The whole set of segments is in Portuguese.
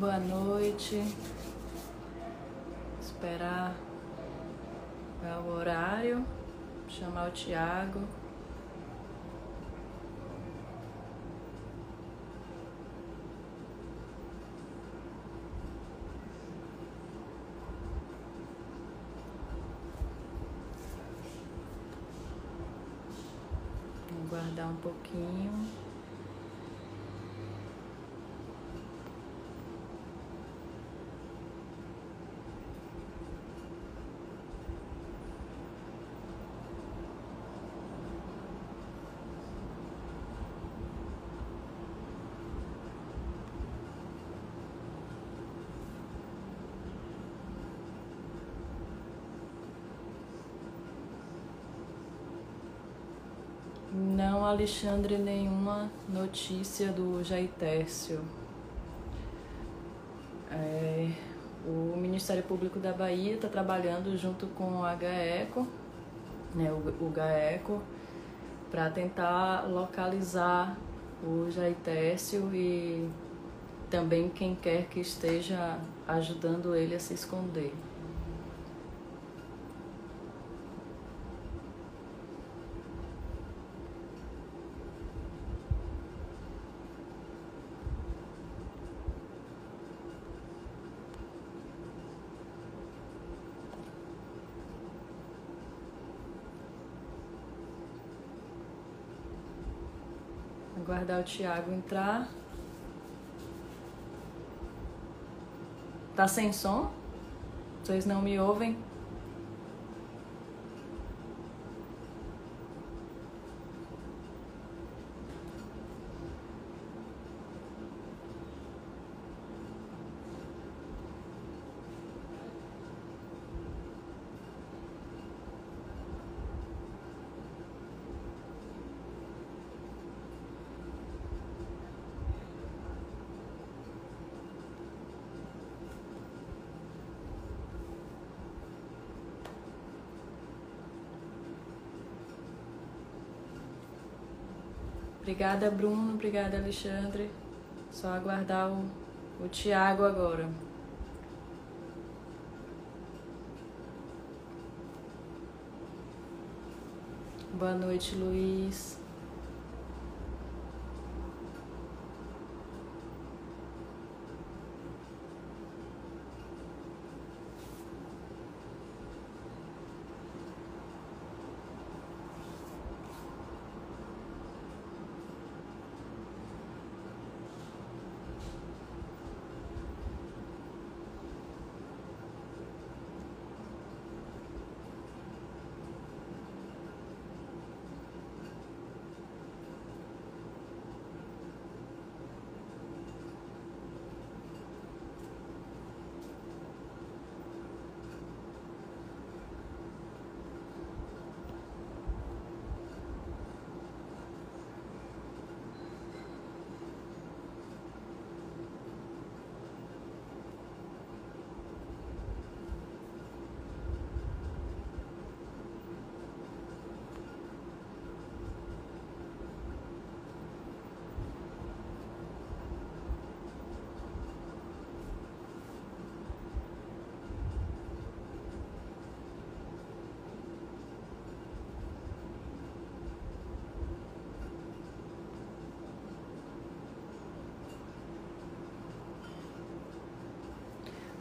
Boa noite. Esperar o horário. Chamar o Tiago. Guardar um pouquinho. Não, Alexandre, nenhuma notícia do Jair Tércio. É, o Ministério Público da Bahia está trabalhando junto com o HECO, né, o, o GAECO, para tentar localizar o Jair Tércio e também quem quer que esteja ajudando ele a se esconder. Aguardar o Thiago entrar. Tá sem som? Vocês não me ouvem? Obrigada, Bruno. Obrigada, Alexandre. Só aguardar o, o Tiago agora. Boa noite, Luiz.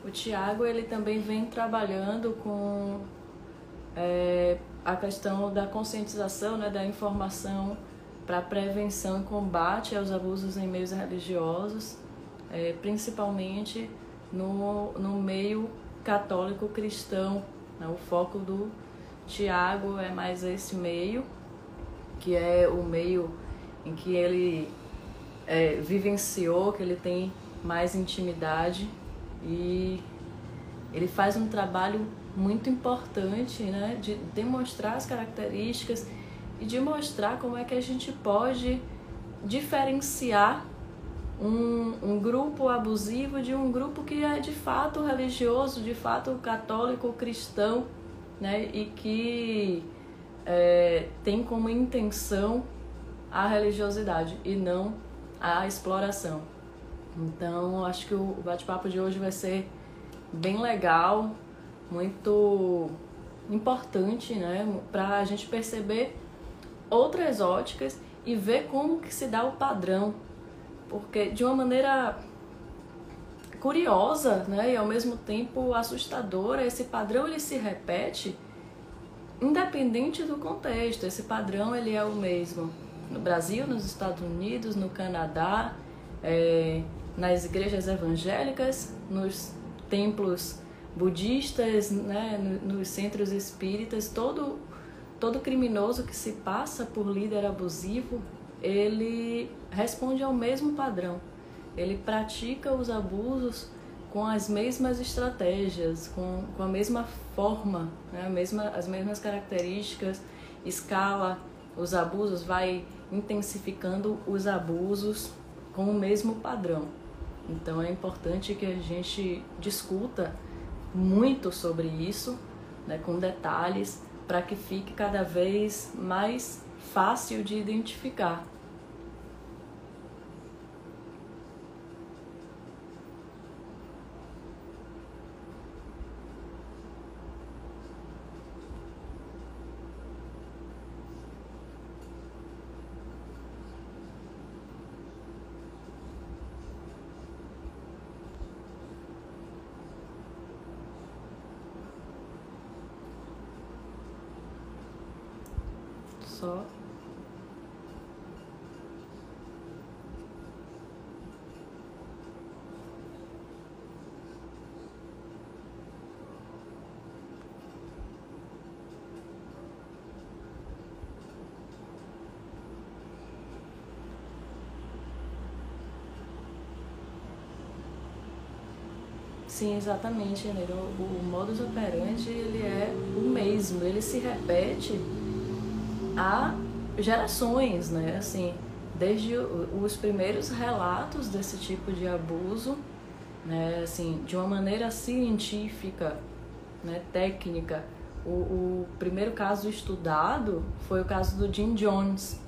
O Tiago ele também vem trabalhando com é, a questão da conscientização, né, da informação para prevenção e combate aos abusos em meios religiosos, é, principalmente no, no meio católico cristão. Né? O foco do Tiago é mais esse meio, que é o meio em que ele é, vivenciou, que ele tem mais intimidade e ele faz um trabalho muito importante né, de demonstrar as características e de mostrar como é que a gente pode diferenciar um, um grupo abusivo de um grupo que é de fato religioso, de fato católico, cristão, né, e que é, tem como intenção a religiosidade e não a exploração. Então, acho que o bate-papo de hoje vai ser bem legal, muito importante, né, para a gente perceber outras óticas e ver como que se dá o padrão, porque de uma maneira curiosa, né, e ao mesmo tempo assustadora, esse padrão ele se repete independente do contexto. Esse padrão ele é o mesmo no Brasil, nos Estados Unidos, no Canadá, é, nas igrejas evangélicas, nos templos budistas, né, nos centros espíritas, todo todo criminoso que se passa por líder abusivo, ele responde ao mesmo padrão. Ele pratica os abusos com as mesmas estratégias, com, com a mesma forma, né? a mesma, as mesmas características, escala os abusos, vai intensificando os abusos com o mesmo padrão. Então é importante que a gente discuta muito sobre isso, né, com detalhes, para que fique cada vez mais fácil de identificar. só. Sim, exatamente, né? O, o modus operandi ele é o mesmo, ele se repete há gerações, né? Assim, desde os primeiros relatos desse tipo de abuso, né? Assim, de uma maneira científica, né? Técnica. O, o primeiro caso estudado foi o caso do Jim Jones,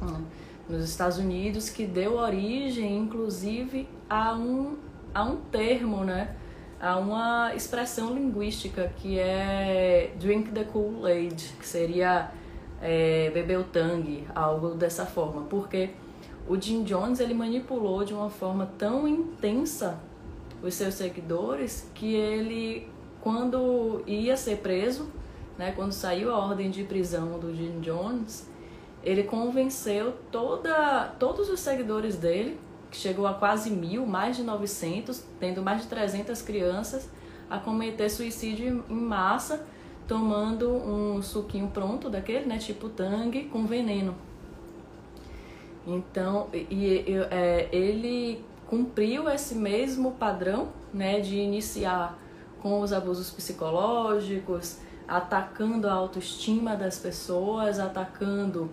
né? nos Estados Unidos, que deu origem, inclusive, a um, a um termo, né? a uma expressão linguística que é drink the Kool-Aid, que seria é, beber o tangue, algo dessa forma, porque o Jim Jones ele manipulou de uma forma tão intensa os seus seguidores que ele, quando ia ser preso, né, quando saiu a ordem de prisão do Jim Jones, ele convenceu toda, todos os seguidores dele, que chegou a quase mil, mais de 900, tendo mais de 300 crianças, a cometer suicídio em massa tomando um suquinho pronto daquele, né, tipo tangue, com veneno. Então, e, e é, ele cumpriu esse mesmo padrão, né, de iniciar com os abusos psicológicos, atacando a autoestima das pessoas, atacando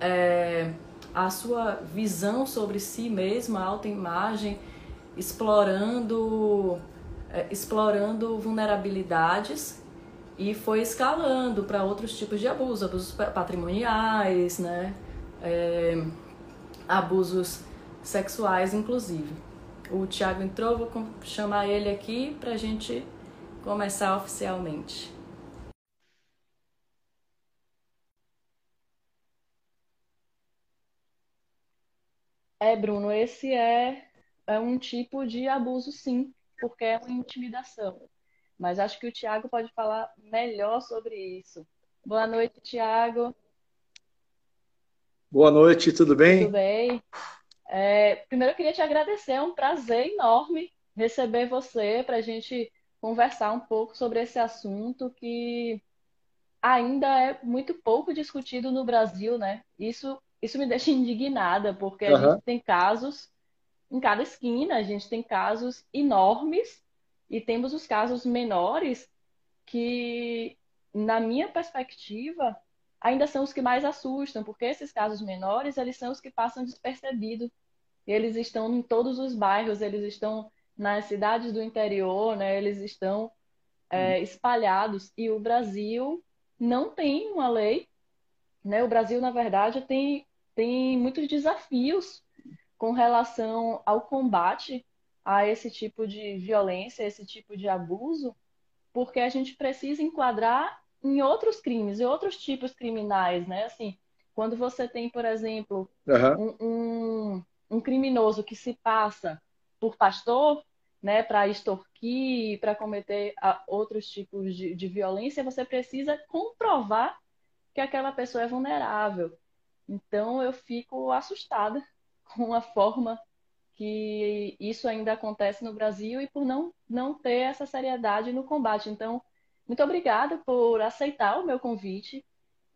é, a sua visão sobre si mesma, autoimagem, explorando, é, explorando vulnerabilidades e foi escalando para outros tipos de abusos, abusos patrimoniais, né? É, abusos sexuais, inclusive. O Tiago entrou, vou chamar ele aqui para a gente começar oficialmente. É, Bruno, esse é, é um tipo de abuso, sim, porque é uma intimidação. Mas acho que o Tiago pode falar melhor sobre isso. Boa noite, Tiago. Boa noite, tudo bem? Tudo bem. É, primeiro, eu queria te agradecer, é um prazer enorme receber você para a gente conversar um pouco sobre esse assunto que ainda é muito pouco discutido no Brasil, né? Isso, isso me deixa indignada, porque a uhum. gente tem casos em cada esquina, a gente tem casos enormes e temos os casos menores que, na minha perspectiva, ainda são os que mais assustam, porque esses casos menores, eles são os que passam despercebidos. Eles estão em todos os bairros, eles estão nas cidades do interior, né? Eles estão é, espalhados. E o Brasil não tem uma lei, né? O Brasil, na verdade, tem, tem muitos desafios com relação ao combate a esse tipo de violência, esse tipo de abuso, porque a gente precisa enquadrar em outros crimes, em outros tipos criminais, né? Assim, quando você tem, por exemplo, uhum. um, um, um criminoso que se passa por pastor, né, para extorquir, para cometer outros tipos de, de violência, você precisa comprovar que aquela pessoa é vulnerável. Então eu fico assustada com a forma que isso ainda acontece no Brasil e por não, não ter essa seriedade no combate. Então, muito obrigada por aceitar o meu convite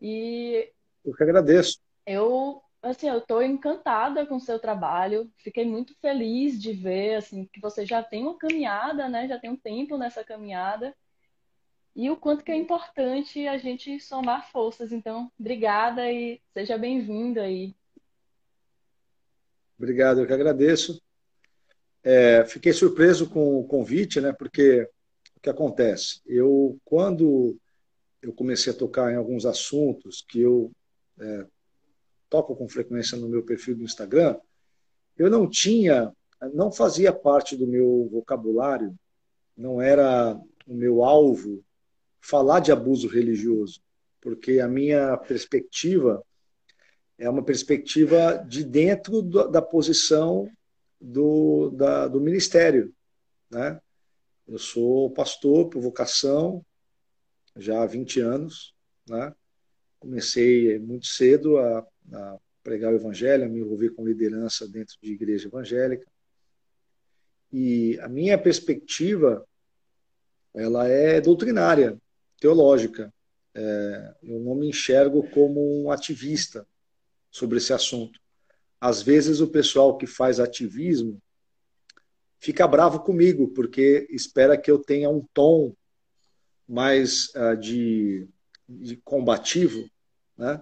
e eu que agradeço. Eu assim, eu estou encantada com o seu trabalho. Fiquei muito feliz de ver assim que você já tem uma caminhada, né? Já tem um tempo nessa caminhada. E o quanto que é importante a gente somar forças. Então, obrigada e seja bem-vindo aí. Obrigado, eu que agradeço. É, fiquei surpreso com o convite, né? Porque o que acontece? Eu, quando eu comecei a tocar em alguns assuntos que eu é, toco com frequência no meu perfil do Instagram, eu não tinha, não fazia parte do meu vocabulário, não era o meu alvo falar de abuso religioso, porque a minha perspectiva é uma perspectiva de dentro da posição do, da, do ministério. Né? Eu sou pastor por vocação já há 20 anos. Né? Comecei muito cedo a a pregar o evangelho, a me envolver com liderança dentro de igreja evangélica. E a minha perspectiva, ela é doutrinária, teológica. É, eu não me enxergo como um ativista sobre esse assunto. Às vezes o pessoal que faz ativismo fica bravo comigo, porque espera que eu tenha um tom mais uh, de, de combativo, né?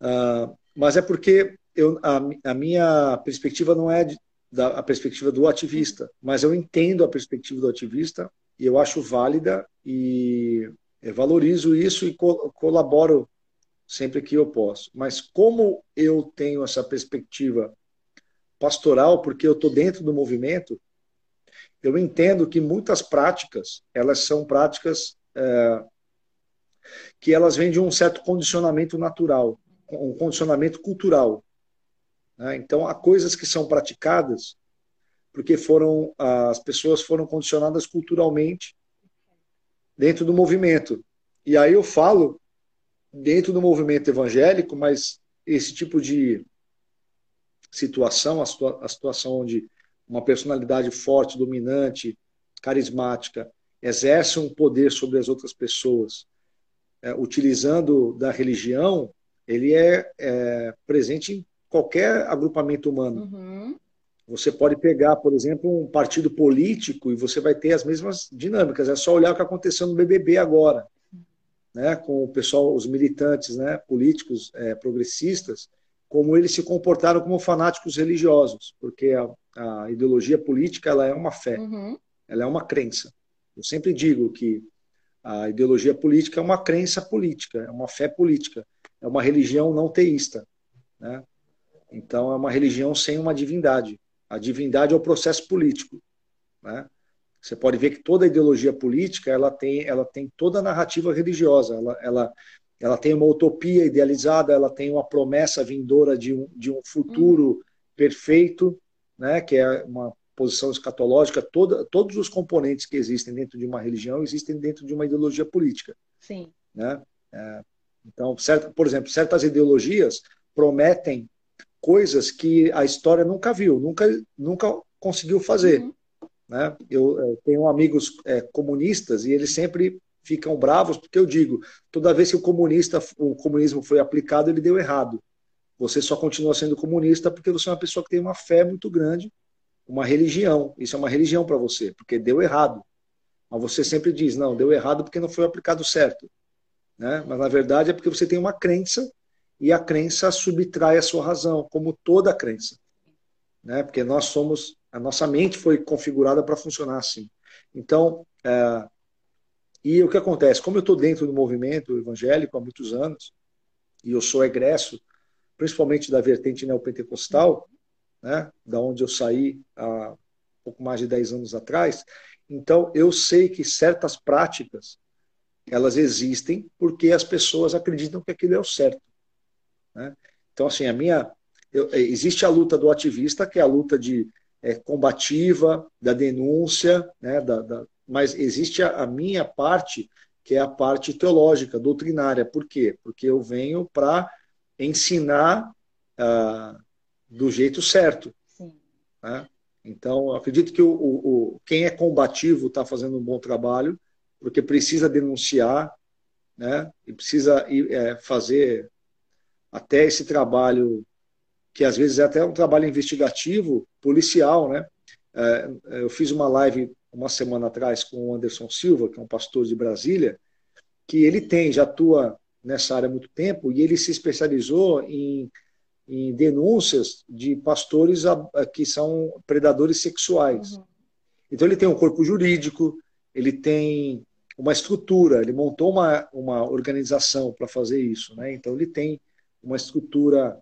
Uh, mas é porque eu, a, a, minha perspectiva não é de, da, a perspectiva do ativista, mas eu entendo a perspectiva do ativista e eu acho válida e valorizo isso e co colaboro sempre que eu posso. Mas como eu tenho essa perspectiva pastoral, porque eu estou dentro do movimento, eu entendo que muitas práticas elas são práticas é, que elas vêm de um certo condicionamento natural um condicionamento cultural. Né? Então, há coisas que são praticadas porque foram as pessoas foram condicionadas culturalmente dentro do movimento. E aí eu falo dentro do movimento evangélico, mas esse tipo de situação, a, situa a situação onde uma personalidade forte, dominante, carismática, exerce um poder sobre as outras pessoas, é, utilizando da religião ele é, é presente em qualquer agrupamento humano. Uhum. Você pode pegar, por exemplo, um partido político e você vai ter as mesmas dinâmicas. É só olhar o que aconteceu no BBB agora, né, com o pessoal, os militantes, né, políticos é, progressistas, como eles se comportaram como fanáticos religiosos, porque a, a ideologia política ela é uma fé, uhum. ela é uma crença. Eu sempre digo que a ideologia política é uma crença política, é uma fé política é uma religião não teísta. Né? Então, é uma religião sem uma divindade. A divindade é o processo político. Né? Você pode ver que toda ideologia política ela tem, ela tem toda a narrativa religiosa. Ela, ela, ela tem uma utopia idealizada, ela tem uma promessa vindoura de um, de um futuro hum. perfeito, né? que é uma posição escatológica. Toda, todos os componentes que existem dentro de uma religião existem dentro de uma ideologia política. Sim. Né? É, então, certo, por exemplo, certas ideologias prometem coisas que a história nunca viu, nunca, nunca conseguiu fazer. Uhum. Né? Eu, eu, tenho amigos é, comunistas e eles sempre ficam bravos porque eu digo, toda vez que o comunista, o comunismo foi aplicado, ele deu errado. Você só continua sendo comunista porque você é uma pessoa que tem uma fé muito grande, uma religião. Isso é uma religião para você, porque deu errado. Mas você sempre diz, não, deu errado porque não foi aplicado certo né? mas na verdade é porque você tem uma crença e a crença subtrai a sua razão, como toda crença. Né? Porque nós somos, a nossa mente foi configurada para funcionar assim. Então, é, e o que acontece? Como eu estou dentro do movimento evangélico há muitos anos, e eu sou egresso, principalmente da vertente neopentecostal, né, da onde eu saí há pouco mais de 10 anos atrás. Então, eu sei que certas práticas elas existem porque as pessoas acreditam que aquilo é o certo. Né? Então, assim, a minha. Eu, existe a luta do ativista, que é a luta de é, combativa, da denúncia, né, da, da, mas existe a, a, minha parte, que é a parte teológica, doutrinária. Por quê? Porque eu venho para ensinar ah, do jeito certo. Né? Então, acredito que o, o, o quem é combativo está fazendo um bom trabalho, porque precisa denunciar, né? e precisa é, fazer até esse trabalho, que às vezes é até um trabalho investigativo, policial. Né? É, eu fiz uma live uma semana atrás com o Anderson Silva, que é um pastor de Brasília, que ele tem, já atua nessa área há muito tempo, e ele se especializou em em denúncias de pastores que são predadores sexuais. Uhum. Então ele tem um corpo jurídico, ele tem uma estrutura, ele montou uma, uma organização para fazer isso, né? Então ele tem uma estrutura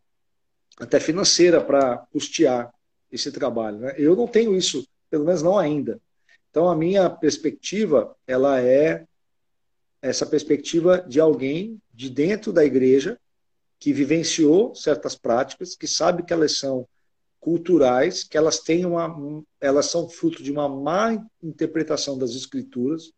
até financeira para custear esse trabalho. Né? Eu não tenho isso, pelo menos não ainda. Então a minha perspectiva ela é essa perspectiva de alguém de dentro da igreja que vivenciou certas práticas, que sabe que elas são culturais, que elas têm uma, elas são fruto de uma má interpretação das escrituras,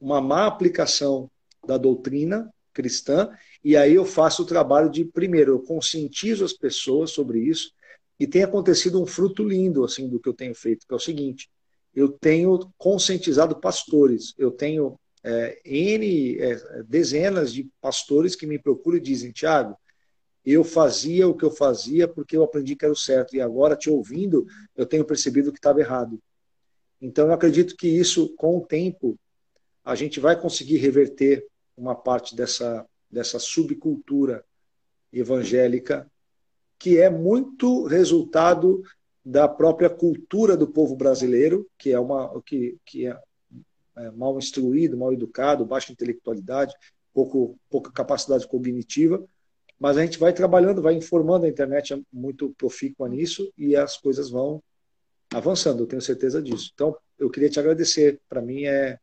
uma má aplicação da doutrina cristã, e aí eu faço o trabalho de primeiro eu conscientizo as pessoas sobre isso e tem acontecido um fruto lindo assim do que eu tenho feito, que é o seguinte: eu tenho conscientizado pastores, eu tenho é, N é, dezenas de pastores que me procuram e dizem, Tiago, eu fazia o que eu fazia porque eu aprendi que era o certo. E agora, te ouvindo, eu tenho percebido que estava errado. Então, eu acredito que isso, com o tempo, a gente vai conseguir reverter uma parte dessa, dessa subcultura evangélica, que é muito resultado da própria cultura do povo brasileiro, que é uma que, que é, é mal instruído, mal educado, baixa intelectualidade, pouco, pouca capacidade cognitiva, mas a gente vai trabalhando, vai informando, a internet é muito profícua nisso e as coisas vão avançando, eu tenho certeza disso. Então, eu queria te agradecer. Para mim é,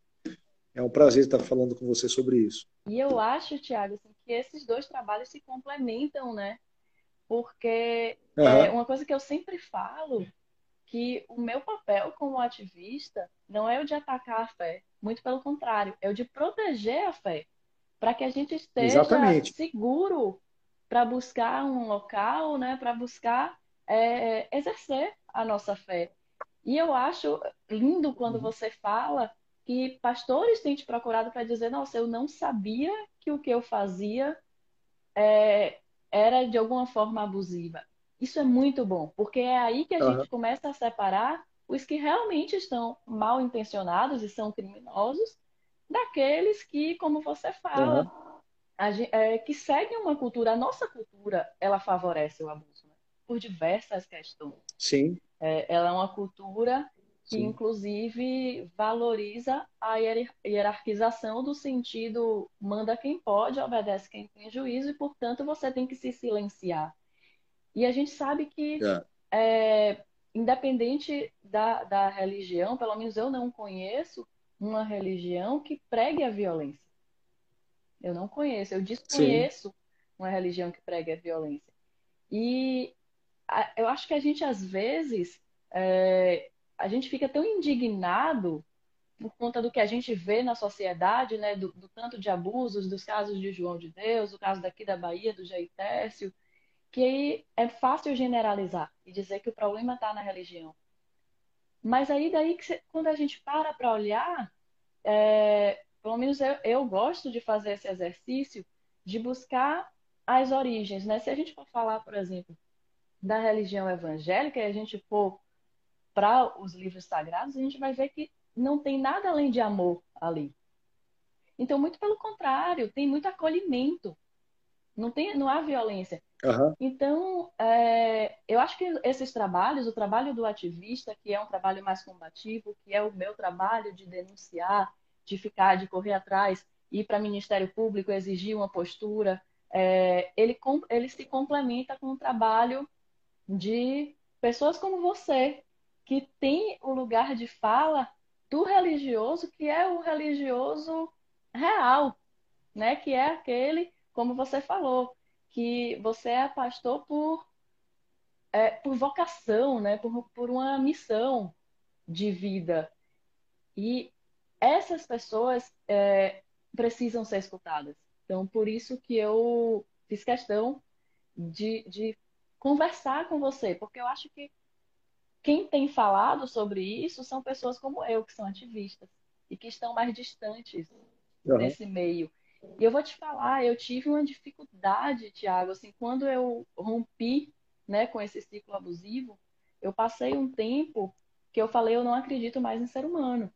é um prazer estar falando com você sobre isso. E eu acho, Tiago, assim, que esses dois trabalhos se complementam, né? Porque uhum. é uma coisa que eu sempre falo que o meu papel como ativista não é o de atacar a fé, muito pelo contrário, é o de proteger a fé, para que a gente esteja Exatamente. seguro para buscar um local, né, para buscar é, exercer a nossa fé. E eu acho lindo quando uhum. você fala que pastores têm te procurado para dizer: nossa, eu não sabia que o que eu fazia é, era de alguma forma abusiva. Isso é muito bom, porque é aí que a uhum. gente começa a separar os que realmente estão mal intencionados e são criminosos daqueles que, como você fala, uhum é, que seguem uma cultura, a nossa cultura, ela favorece o abuso, né? por diversas questões. Sim. É, ela é uma cultura que, Sim. inclusive, valoriza a hierarquização do sentido manda quem pode, obedece quem tem juízo, e, portanto, você tem que se silenciar. E a gente sabe que, é. É, independente da, da religião, pelo menos eu não conheço uma religião que pregue a violência. Eu não conheço, eu desconheço Sim. uma religião que prega a violência. E a, eu acho que a gente, às vezes, é, a gente fica tão indignado por conta do que a gente vê na sociedade, né, do, do, tanto de abusos, dos casos de João de Deus, o caso daqui da Bahia, do Jair Tércio, que aí é fácil generalizar e dizer que o problema está na religião. Mas aí daí que quando a gente para para olhar, é, pelo menos eu, eu gosto de fazer esse exercício de buscar as origens, né? Se a gente for falar, por exemplo, da religião evangélica e a gente for para os livros sagrados, a gente vai ver que não tem nada além de amor ali. Então, muito pelo contrário, tem muito acolhimento. Não, tem, não há violência. Uhum. Então, é, eu acho que esses trabalhos, o trabalho do ativista, que é um trabalho mais combativo, que é o meu trabalho de denunciar, de ficar, de correr atrás, ir para o Ministério Público, exigir uma postura, é, ele, ele se complementa com o trabalho de pessoas como você, que tem o lugar de fala do religioso, que é o religioso real, né? Que é aquele, como você falou, que você é pastor por, é, por vocação, né? Por, por uma missão de vida. E essas pessoas é, precisam ser escutadas. Então, por isso que eu fiz questão de, de conversar com você, porque eu acho que quem tem falado sobre isso são pessoas como eu, que são ativistas e que estão mais distantes uhum. desse meio. E eu vou te falar, eu tive uma dificuldade, Tiago, assim, quando eu rompi, né, com esse ciclo abusivo, eu passei um tempo que eu falei, eu não acredito mais em ser humano.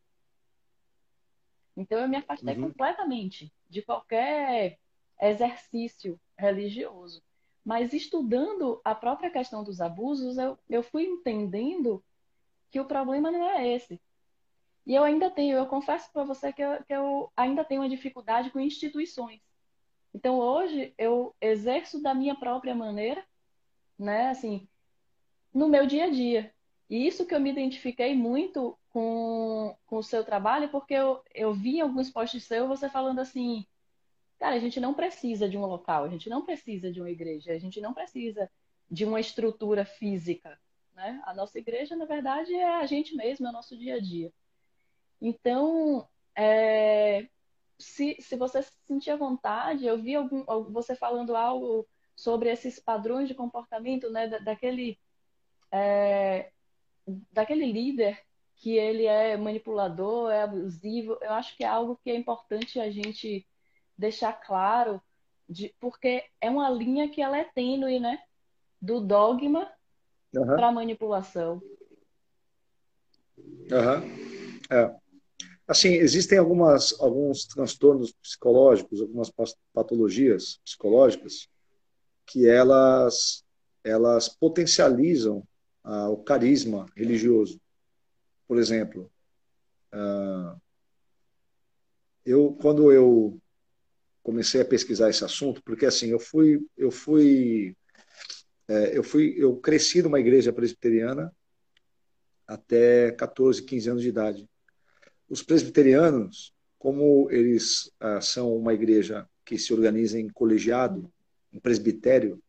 Então eu me afastei uhum. completamente de qualquer exercício religioso. Mas estudando a própria questão dos abusos, eu, eu fui entendendo que o problema não é esse. E eu ainda tenho, eu confesso para você que eu, que eu ainda tenho uma dificuldade com instituições. Então hoje eu exerço da minha própria maneira, né, assim, no meu dia a dia. E isso que eu me identifiquei muito com, com o seu trabalho, porque eu, eu vi alguns posts seus você falando assim, Cara, a gente não precisa de um local, a gente não precisa de uma igreja, a gente não precisa de uma estrutura física. Né? A nossa igreja, na verdade, é a gente mesmo, é o nosso dia a dia. Então, é, se, se você se sentir à vontade, eu vi algum, você falando algo sobre esses padrões de comportamento, né, daquele, é, daquele líder que ele é manipulador, é abusivo. Eu acho que é algo que é importante a gente deixar claro, de, porque é uma linha que ela é tênue, né? Do dogma uhum. para manipulação. Uhum. É. Assim, existem algumas, alguns transtornos psicológicos, algumas patologias psicológicas que elas, elas potencializam ah, o carisma religioso. Por exemplo, ah, eu quando eu comecei a pesquisar esse assunto, porque assim, eu fui, eu fui, é, eu fui, eu cresci numa igreja presbiteriana até 14, 15 anos de idade. Os presbiterianos, como eles ah, são uma igreja que se organiza em colegiado, em presbitério,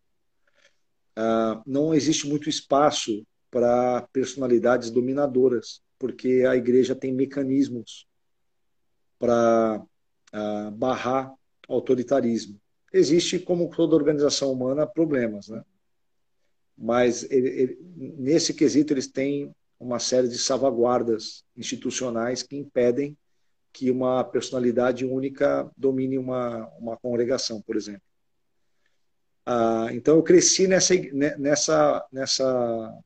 ah, não existe muito espaço para personalidades dominadoras, porque a igreja tem mecanismos para ah, barrar autoritarismo. Existe, como toda organização humana, problemas, né? Mas ele, ele, nesse quesito eles têm uma série de salvaguardas institucionais que impedem que uma personalidade única domine uma, uma congregação, por exemplo. Ah, então eu cresci nessa, nessa, nessa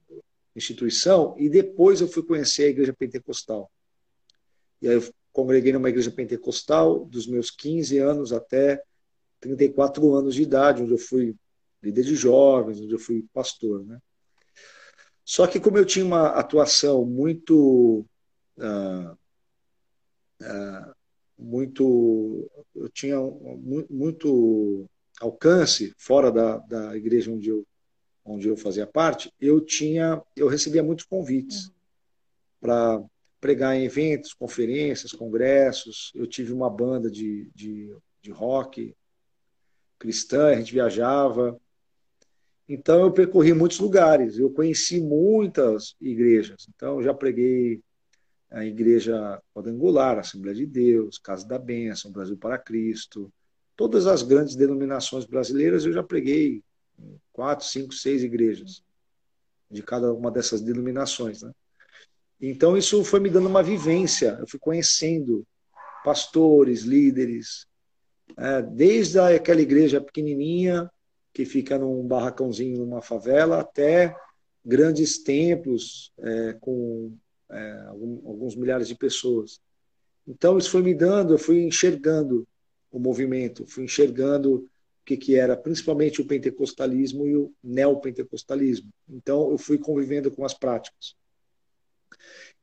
instituição e depois eu fui conhecer a igreja pentecostal. E aí eu congreguei numa igreja pentecostal dos meus 15 anos até 34 anos de idade, onde eu fui líder de jovens, onde eu fui pastor. Né? Só que como eu tinha uma atuação muito ah, ah, muito eu tinha muito alcance fora da, da igreja onde eu onde eu fazia parte eu tinha eu recebia muitos convites uhum. para pregar em eventos, conferências, congressos. Eu tive uma banda de, de, de rock cristã, a gente viajava. Então eu percorri muitos lugares, eu conheci muitas igrejas. Então eu já preguei a Igreja Quadrangular, Assembleia de Deus, Casa da Bênção, Brasil para Cristo. Todas as grandes denominações brasileiras eu já preguei quatro, cinco, seis igrejas de cada uma dessas denominações. Né? Então isso foi me dando uma vivência, eu fui conhecendo pastores, líderes, é, desde aquela igreja pequenininha que fica num barracãozinho numa favela até grandes templos é, com é, alguns milhares de pessoas. Então isso foi me dando, eu fui enxergando o movimento, fui enxergando o que, que era principalmente o pentecostalismo e o neopentecostalismo. Então eu fui convivendo com as práticas.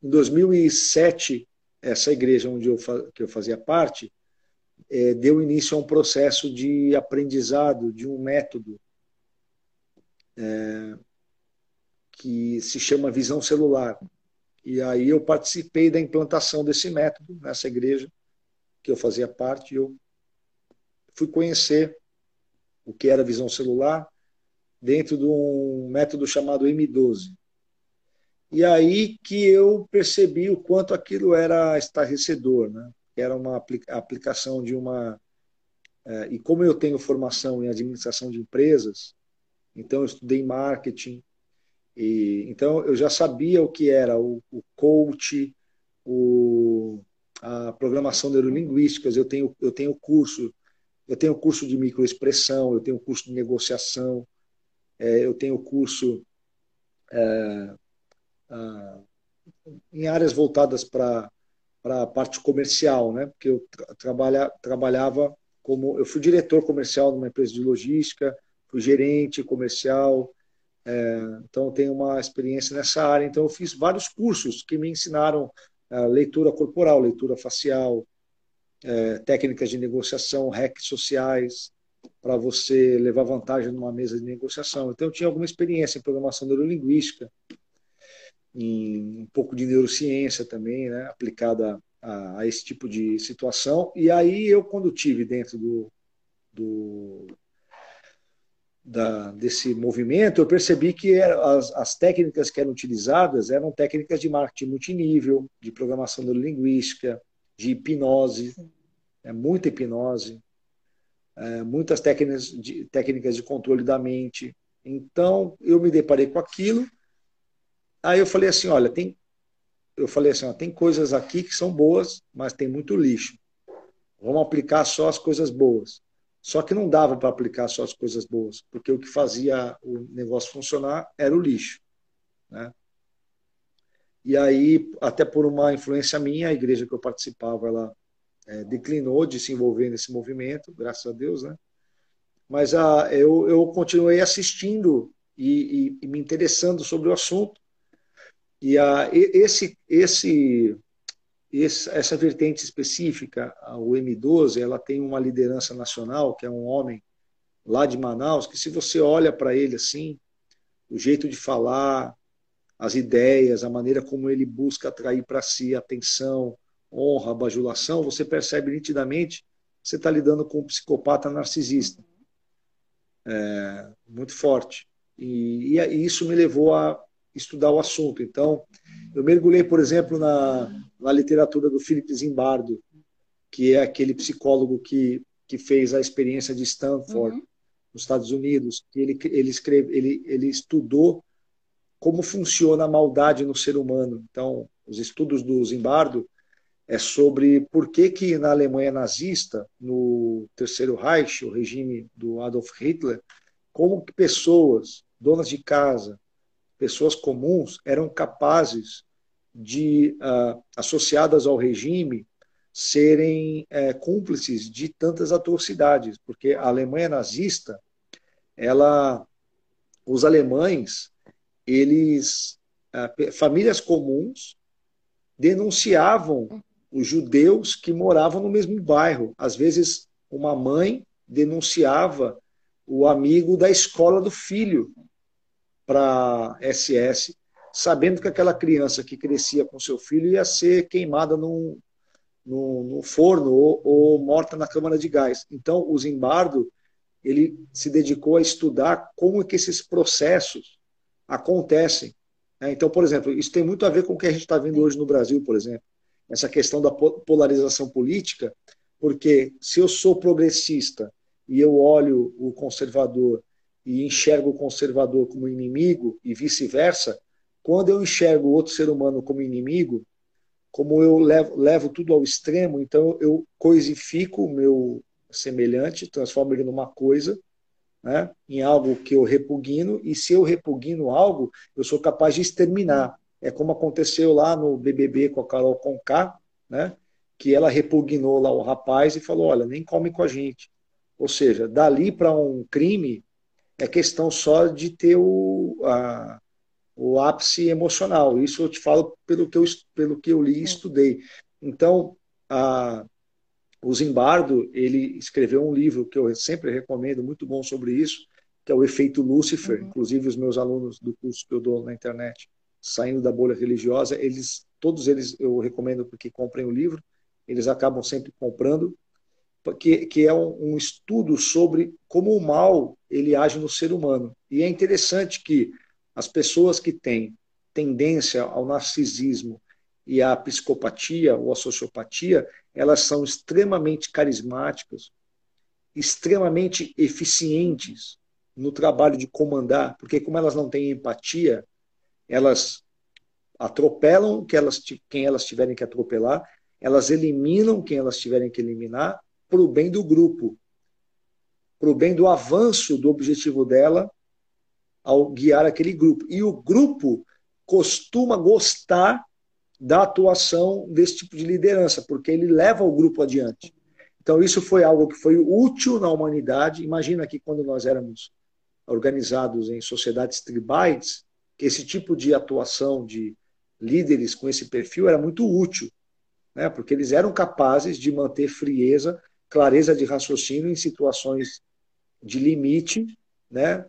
Em 2007, essa igreja onde eu, que eu fazia parte é, deu início a um processo de aprendizado de um método é, que se chama visão celular. E aí eu participei da implantação desse método nessa igreja que eu fazia parte. Eu fui conhecer o que era visão celular dentro de um método chamado M12. E aí que eu percebi o quanto aquilo era estarrecedor, né? Era uma aplicação de uma é, e como eu tenho formação em administração de empresas, então eu estudei marketing, e então eu já sabia o que era o, o coach, o, a programação neurolinguística. Eu tenho eu tenho curso, eu tenho curso de microexpressão, eu tenho curso de negociação, é, eu tenho curso é, em áreas voltadas para a parte comercial, né? Porque eu tra trabalha, trabalhava como eu fui diretor comercial numa empresa de logística, fui gerente comercial, é, então tenho uma experiência nessa área. Então eu fiz vários cursos que me ensinaram é, leitura corporal, leitura facial, é, técnicas de negociação, hacks sociais para você levar vantagem numa mesa de negociação. Então eu tinha alguma experiência em programação neurolinguística, em um pouco de neurociência também, né, aplicada a, a, esse tipo de situação. E aí eu, quando tive dentro do, do da, desse movimento, eu percebi que as, as, técnicas que eram utilizadas eram técnicas de marketing multinível, de programação neurolinguística, de hipnose, é, muita hipnose, é, muitas técnicas de, técnicas de controle da mente. Então, eu me deparei com aquilo, aí eu falei assim, olha, tem eu falei assim, ó, tem coisas aqui que são boas, mas tem muito lixo. Vamos aplicar só as coisas boas. Só que não dava para aplicar só as coisas boas, porque o que fazia o negócio funcionar era o lixo. Né? E aí, até por uma influência minha, a igreja que eu participava, ela é, declinou de se envolver nesse movimento, graças a Deus, né? Mas a, ah, eu, eu continuei assistindo e, e, e me interessando sobre o assunto, e a, esse, esse, esse, essa vertente específica, o M12, ela tem uma liderança nacional, que é um homem lá de Manaus, que se você olha para ele assim, o jeito de falar, as ideias, a maneira como ele busca atrair para si atenção, honra, bajulação, você percebe nitidamente que você está lidando com um psicopata narcisista. É, muito forte. E, e, isso me levou a estudar o assunto. Então, eu mergulhei, por exemplo, na, na literatura do Philip Zimbardo, que é aquele psicólogo que, que fez a experiência de Stanford, uhum. nos Estados Unidos, ele, ele, escreve, ele, ele estudou como funciona a maldade no ser humano. Então, os estudos do Zimbardo é sobre por que, que na Alemanha nazista, no Terceiro Reich, o regime do Adolf Hitler, como que pessoas, donas de casa, pessoas comuns eram capazes de, uh, associadas ao regime, serem uh, cúmplices de tantas atrocidades, porque a Alemanha nazista, ela, os alemães, eles, uh, famílias comuns, denunciavam os judeus que moravam no mesmo bairro. Às vezes, uma mãe denunciava o amigo da escola do filho, para SS, sabendo que aquela criança que crescia com seu filho ia ser queimada num, num, num forno ou, ou, morta na câmara de gás. Então, o Zimbardo ele se dedicou a estudar como é que esses processos acontecem. Né? Então, por exemplo, isso tem muito a ver com o que a gente está vendo hoje no Brasil, por exemplo, essa questão da polarização política, porque se eu sou progressista e eu olho o conservador e enxergo o conservador como inimigo e vice-versa, quando eu enxergo outro ser humano como inimigo, como eu levo, levo tudo ao extremo, então eu coisifico o meu semelhante, transformo ele numa coisa, né, em algo que eu repugno, e se eu repugno algo, eu sou capaz de exterminar. É como aconteceu lá no BBB com a Carol Conká, né, que ela repugnou lá o rapaz e falou: olha, nem come com a gente. Ou seja, dali para um crime, é questão só de ter o, a, o ápice emocional. Isso eu te falo pelo que eu, pelo que eu li e estudei. Então, a, o Zimbardo, ele escreveu um livro que eu sempre recomendo, muito bom sobre isso, que é o efeito Lúcifer. Uhum. Inclusive, os meus alunos do curso que eu dou na internet, saindo da bolha religiosa, eles, todos eles, eu recomendo que comprem o livro, eles acabam sempre comprando, que, que é um, um estudo sobre como o mal ele age no ser humano. E é interessante que as pessoas que têm tendência ao narcisismo e à psicopatia ou à sociopatia, elas são extremamente carismáticas, extremamente eficientes no trabalho de comandar, porque como elas não têm empatia, elas atropelam quem elas, quem elas tiverem que atropelar, elas eliminam quem elas tiverem que eliminar para o bem do grupo, para o bem do avanço do objetivo dela ao guiar aquele grupo. E o grupo costuma gostar da atuação desse tipo de liderança, porque ele leva o grupo adiante. Então, isso foi algo que foi útil na humanidade. Imagina que quando nós éramos organizados em sociedades tribais, que esse tipo de atuação de líderes com esse perfil era muito útil, né? porque eles eram capazes de manter frieza, clareza de raciocínio em situações de limite, né?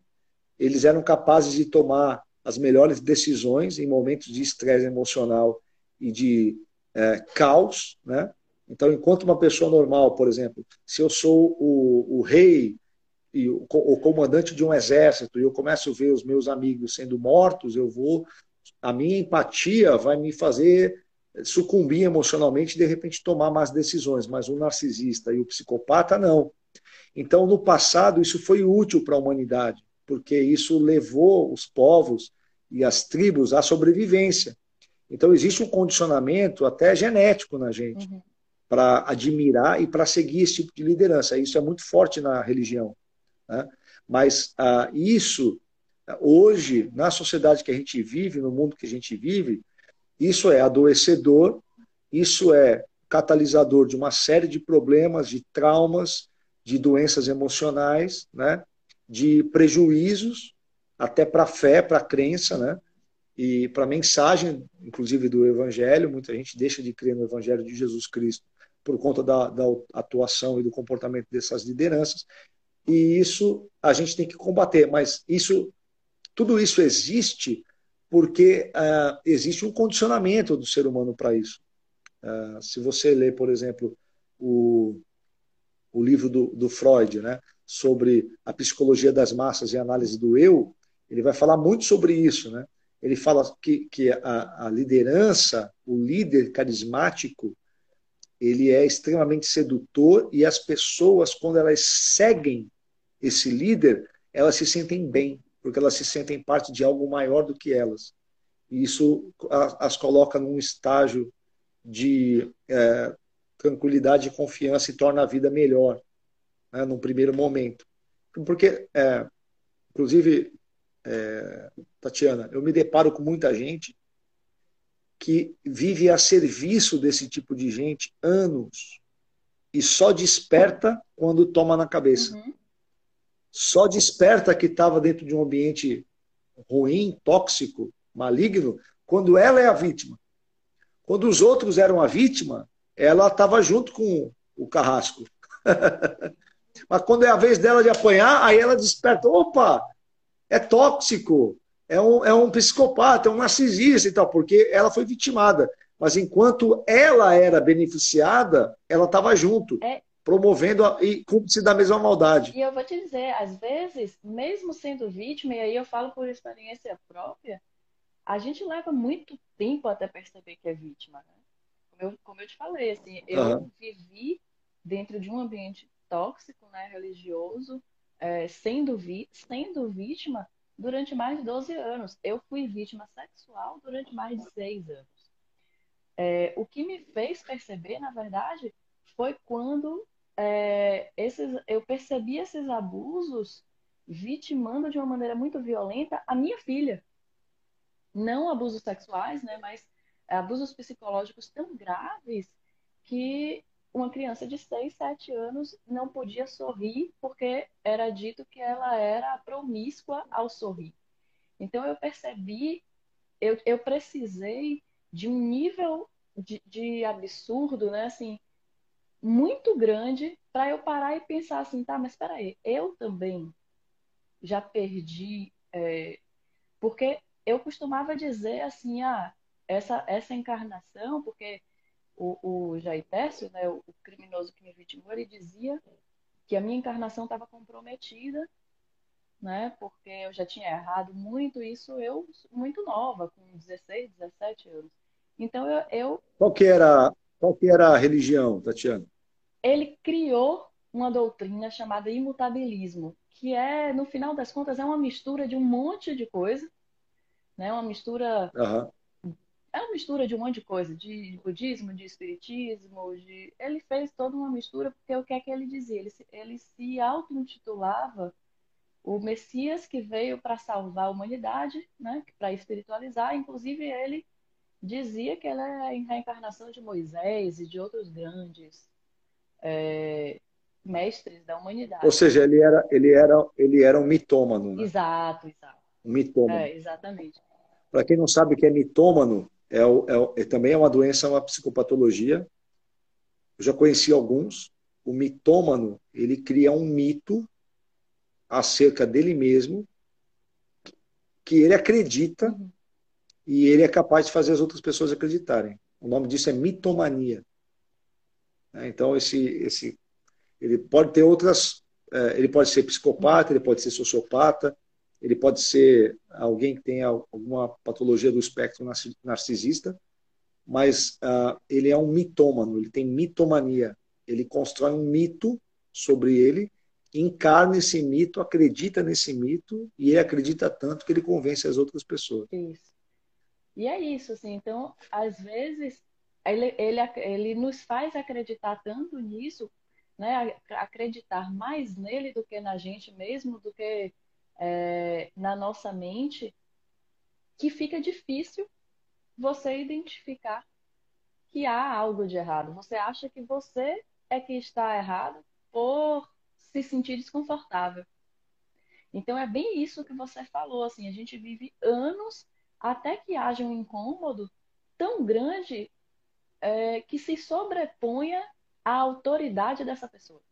eles eram capazes de tomar as melhores decisões em momentos de estresse emocional e de é, caos, né? Então, enquanto uma pessoa normal, por exemplo, se eu sou o, o rei e o, o, comandante de um exército e eu começo a ver os meus amigos sendo mortos, eu vou, a minha empatia vai me fazer sucumbir emocionalmente e de repente tomar más decisões. Mas o narcisista e o psicopata não. Então, no passado, isso foi útil para a humanidade, porque isso levou os povos e as tribos à sobrevivência. Então, existe um condicionamento até genético na gente. Uhum para admirar e para seguir esse tipo de liderança. Isso é muito forte na religião. Né? Mas ah, isso, hoje, na sociedade que a gente vive, no mundo que a gente vive, isso é adoecedor, isso é catalisador de uma série de problemas, de traumas, de doenças emocionais, né? de prejuízos, até para a fé, para a crença, né? e para a mensagem, inclusive, do Evangelho. Muita gente deixa de crer no Evangelho de Jesus Cristo por conta da, da atuação e do comportamento dessas lideranças. E isso a gente tem que combater, mas isso, tudo isso existe porque uh, existe um condicionamento do ser humano para isso. Uh, se você ler, por exemplo, o, o livro do, do Freud, né, sobre a psicologia das massas e análise do eu, ele vai falar muito sobre isso. Né? Ele fala que, que a, a liderança, o líder carismático, ele é extremamente sedutor e as pessoas, quando elas seguem esse líder, elas se sentem bem, porque elas se sentem parte de algo maior do que elas. E isso as coloca num estágio de é, tranquilidade e confiança e torna a vida melhor, né, num primeiro momento. Porque, é, inclusive, é, Tatiana, eu me deparo com muita gente que vive a serviço desse tipo de gente anos e só desperta quando toma na cabeça. Uhum. Só desperta que estava dentro de um ambiente ruim, tóxico, maligno, quando ela é a vítima. Quando os outros eram a vítima, ela estava junto com o carrasco. Mas quando é a vez dela de apanhar, aí ela desperta: opa, é tóxico, é um, é um psicopata, é um narcisista e tal, porque ela foi vitimada. Mas enquanto ela era beneficiada, ela estava junto, é. promovendo a, e cúmplice da mesma maldade. E eu vou te dizer, às vezes, mesmo sendo vítima, e aí eu falo por experiência própria, a gente leva muito tempo até perceber que é vítima. Né? Como, eu, como eu te falei, assim, eu uhum. vivi dentro de um ambiente tóxico, né, religioso, é, sendo, vi, sendo vítima durante mais de 12 anos. Eu fui vítima sexual durante mais de seis anos. É, o que me fez perceber, na verdade, foi quando é, esses, eu percebi esses abusos vitimando de uma maneira muito violenta a minha filha. Não abusos sexuais, né, mas abusos psicológicos tão graves que uma criança de 6, 7 anos não podia sorrir porque era dito que ela era promíscua ao sorrir. Então eu percebi, eu, eu precisei de um nível de, de absurdo, né, assim, muito grande para eu parar e pensar assim, tá, mas espera aí, eu também já perdi. É, porque eu costumava dizer assim, ah, essa, essa encarnação, porque o, o Jair Tércio, né, o, o criminoso que me vitimou, ele dizia que a minha encarnação estava comprometida, né, porque eu já tinha errado muito isso, eu muito nova, com 16, 17 anos. Então eu, eu qual que era qual que era a religião, Tatiana? Ele criou uma doutrina chamada imutabilismo, que é no final das contas é uma mistura de um monte de coisa, né? Uma mistura uhum. É uma mistura de um monte de coisa, de budismo, de espiritismo, de ele fez toda uma mistura porque o que é que ele dizia? Ele, ele se auto-intitulava o Messias que veio para salvar a humanidade, né? Para espiritualizar, inclusive ele dizia que ela é a reencarnação de Moisés e de outros grandes é, mestres da humanidade. Ou seja, ele era, ele era, ele era um mitômano. Né? Exato, exato. Um mitômano. É, exatamente. Para quem não sabe o que é mitômano, é, é, é, também é uma doença, uma psicopatologia. Eu já conheci alguns. O mitômano, ele cria um mito acerca dele mesmo, que ele acredita uhum e ele é capaz de fazer as outras pessoas acreditarem. O nome disso é mitomania. É, então esse esse ele pode ter outras, é, ele pode ser psicopata, ele pode ser sociopata, ele pode ser alguém que tenha alguma patologia do espectro narcisista, mas uh, ele é um mitômano, ele tem mitomania. Ele constrói um mito sobre ele, encarna esse mito, acredita nesse mito e ele acredita tanto que ele convence as outras pessoas. Isso. E é isso, assim. Então, às vezes, ele, ele, ele nos faz acreditar tanto nisso, né? Acreditar mais nele do que na gente mesmo, do que é, na nossa mente, que fica difícil você identificar que há algo de errado. Você acha que você é que está errado por se sentir desconfortável. Então é bem isso que você falou, assim, a gente vive anos até que haja um incômodo tão grande é, que se sobreponha à autoridade dessa pessoa.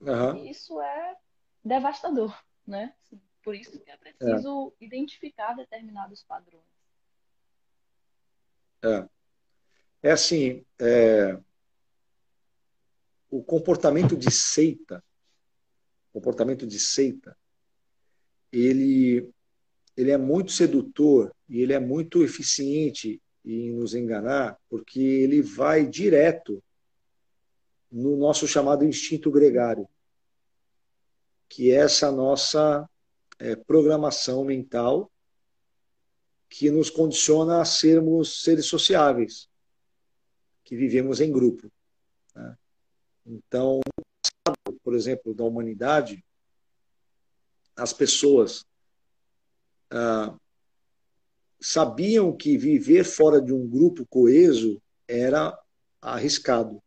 Uhum. Isso é devastador, né? Por isso que é preciso é. identificar determinados padrões. É, é assim, é... o comportamento de seita, comportamento de seita, ele ele é muito sedutor e ele é muito eficiente em nos enganar, porque ele vai direto no nosso chamado instinto gregário, que é essa nossa é, programação mental que nos condiciona a sermos seres sociáveis, que vivemos em grupo. Né? Então, por exemplo, da humanidade, as pessoas ah, sabiam que viver fora de um grupo coeso era arriscado,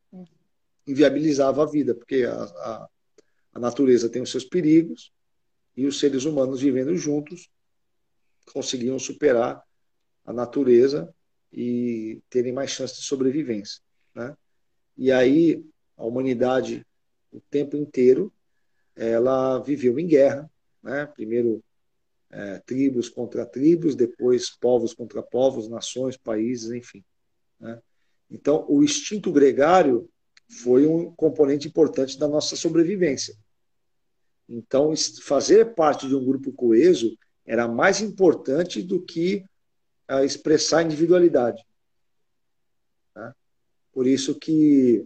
inviabilizava a vida, porque a, a, a natureza tem os seus perigos e os seres humanos vivendo juntos conseguiam superar a natureza e terem mais chance de sobrevivência. Né? E aí a humanidade, o tempo inteiro, ela viveu em guerra. Né? Primeiro é, tribos contra tribos, depois povos contra povos, nações, países, enfim. Né? Então, o instinto gregário foi um componente importante da nossa sobrevivência. Então, fazer parte de um grupo coeso era mais importante do que uh, expressar individualidade. Tá? Por isso que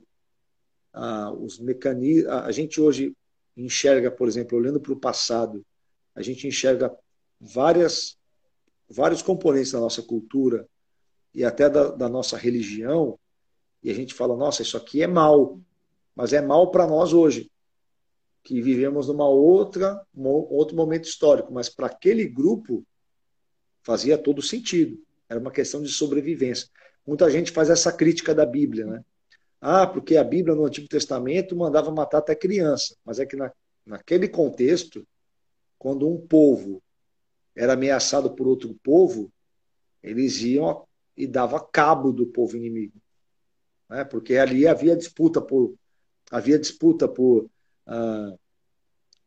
uh, os mecanismos, a gente hoje enxerga, por exemplo, olhando para o passado, a gente enxerga várias, vários componentes da nossa cultura e até da, da nossa religião, e a gente fala, nossa, isso aqui é mal, mas é mal para nós hoje, que vivemos numa outra, um outro momento histórico, mas para aquele grupo fazia todo sentido. Era uma questão de sobrevivência. Muita gente faz essa crítica da Bíblia, né? Ah, porque a Bíblia no Antigo Testamento mandava matar até criança. Mas é que na, naquele contexto, quando um povo era ameaçado por outro povo, eles iam e dava cabo do povo inimigo, né? Porque ali havia disputa por havia disputa por ah,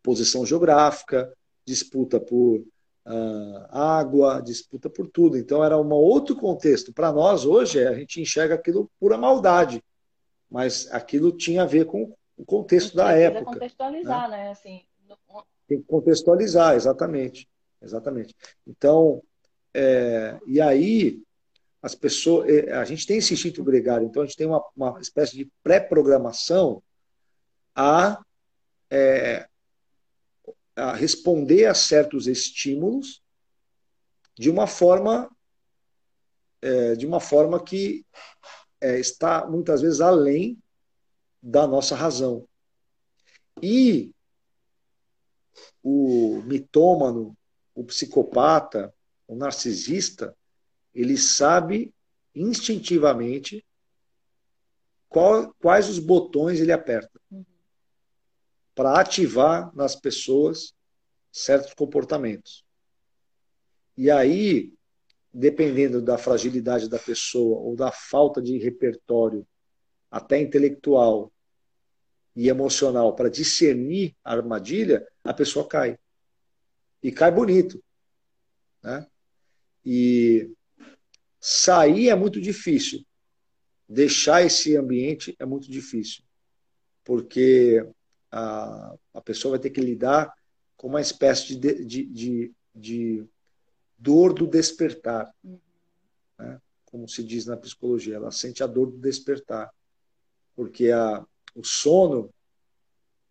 posição geográfica, disputa por água, disputa por tudo. Então era um outro contexto. Para nós, hoje, a gente enxerga aquilo pura maldade, mas aquilo tinha a ver com o contexto da época. contextualizar, né? né? Assim, Tem que contextualizar, exatamente. Exatamente. Então, é, e aí, as pessoas. É, a gente tem esse instinto gregário, então a gente tem uma, uma espécie de pré-programação a, é, a responder a certos estímulos de uma forma é, de uma forma que é, está muitas vezes além da nossa razão. E o mitômano, o psicopata, o narcisista, ele sabe instintivamente qual, quais os botões ele aperta uhum. Para ativar nas pessoas certos comportamentos. E aí, dependendo da fragilidade da pessoa ou da falta de repertório, até intelectual e emocional, para discernir a armadilha, a pessoa cai. E cai bonito. Né? E sair é muito difícil. Deixar esse ambiente é muito difícil. Porque a, a pessoa vai ter que lidar com uma espécie de, de, de, de dor do despertar. Né? Como se diz na psicologia, ela sente a dor do despertar. Porque a, o sono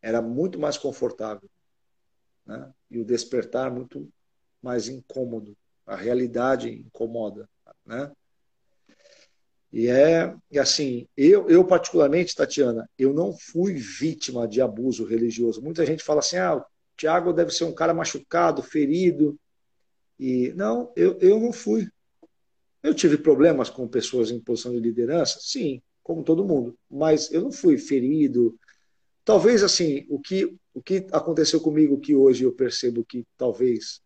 era muito mais confortável. Né? E o despertar muito mais incômodo. A realidade incomoda, né? E é e assim, eu, eu particularmente, Tatiana, eu não fui vítima de abuso religioso. Muita gente fala assim: ah, o Tiago deve ser um cara machucado, ferido. E não, eu, eu não fui. Eu tive problemas com pessoas em posição de liderança, sim, como todo mundo, mas eu não fui ferido. Talvez assim, o que o que aconteceu comigo que hoje eu percebo que talvez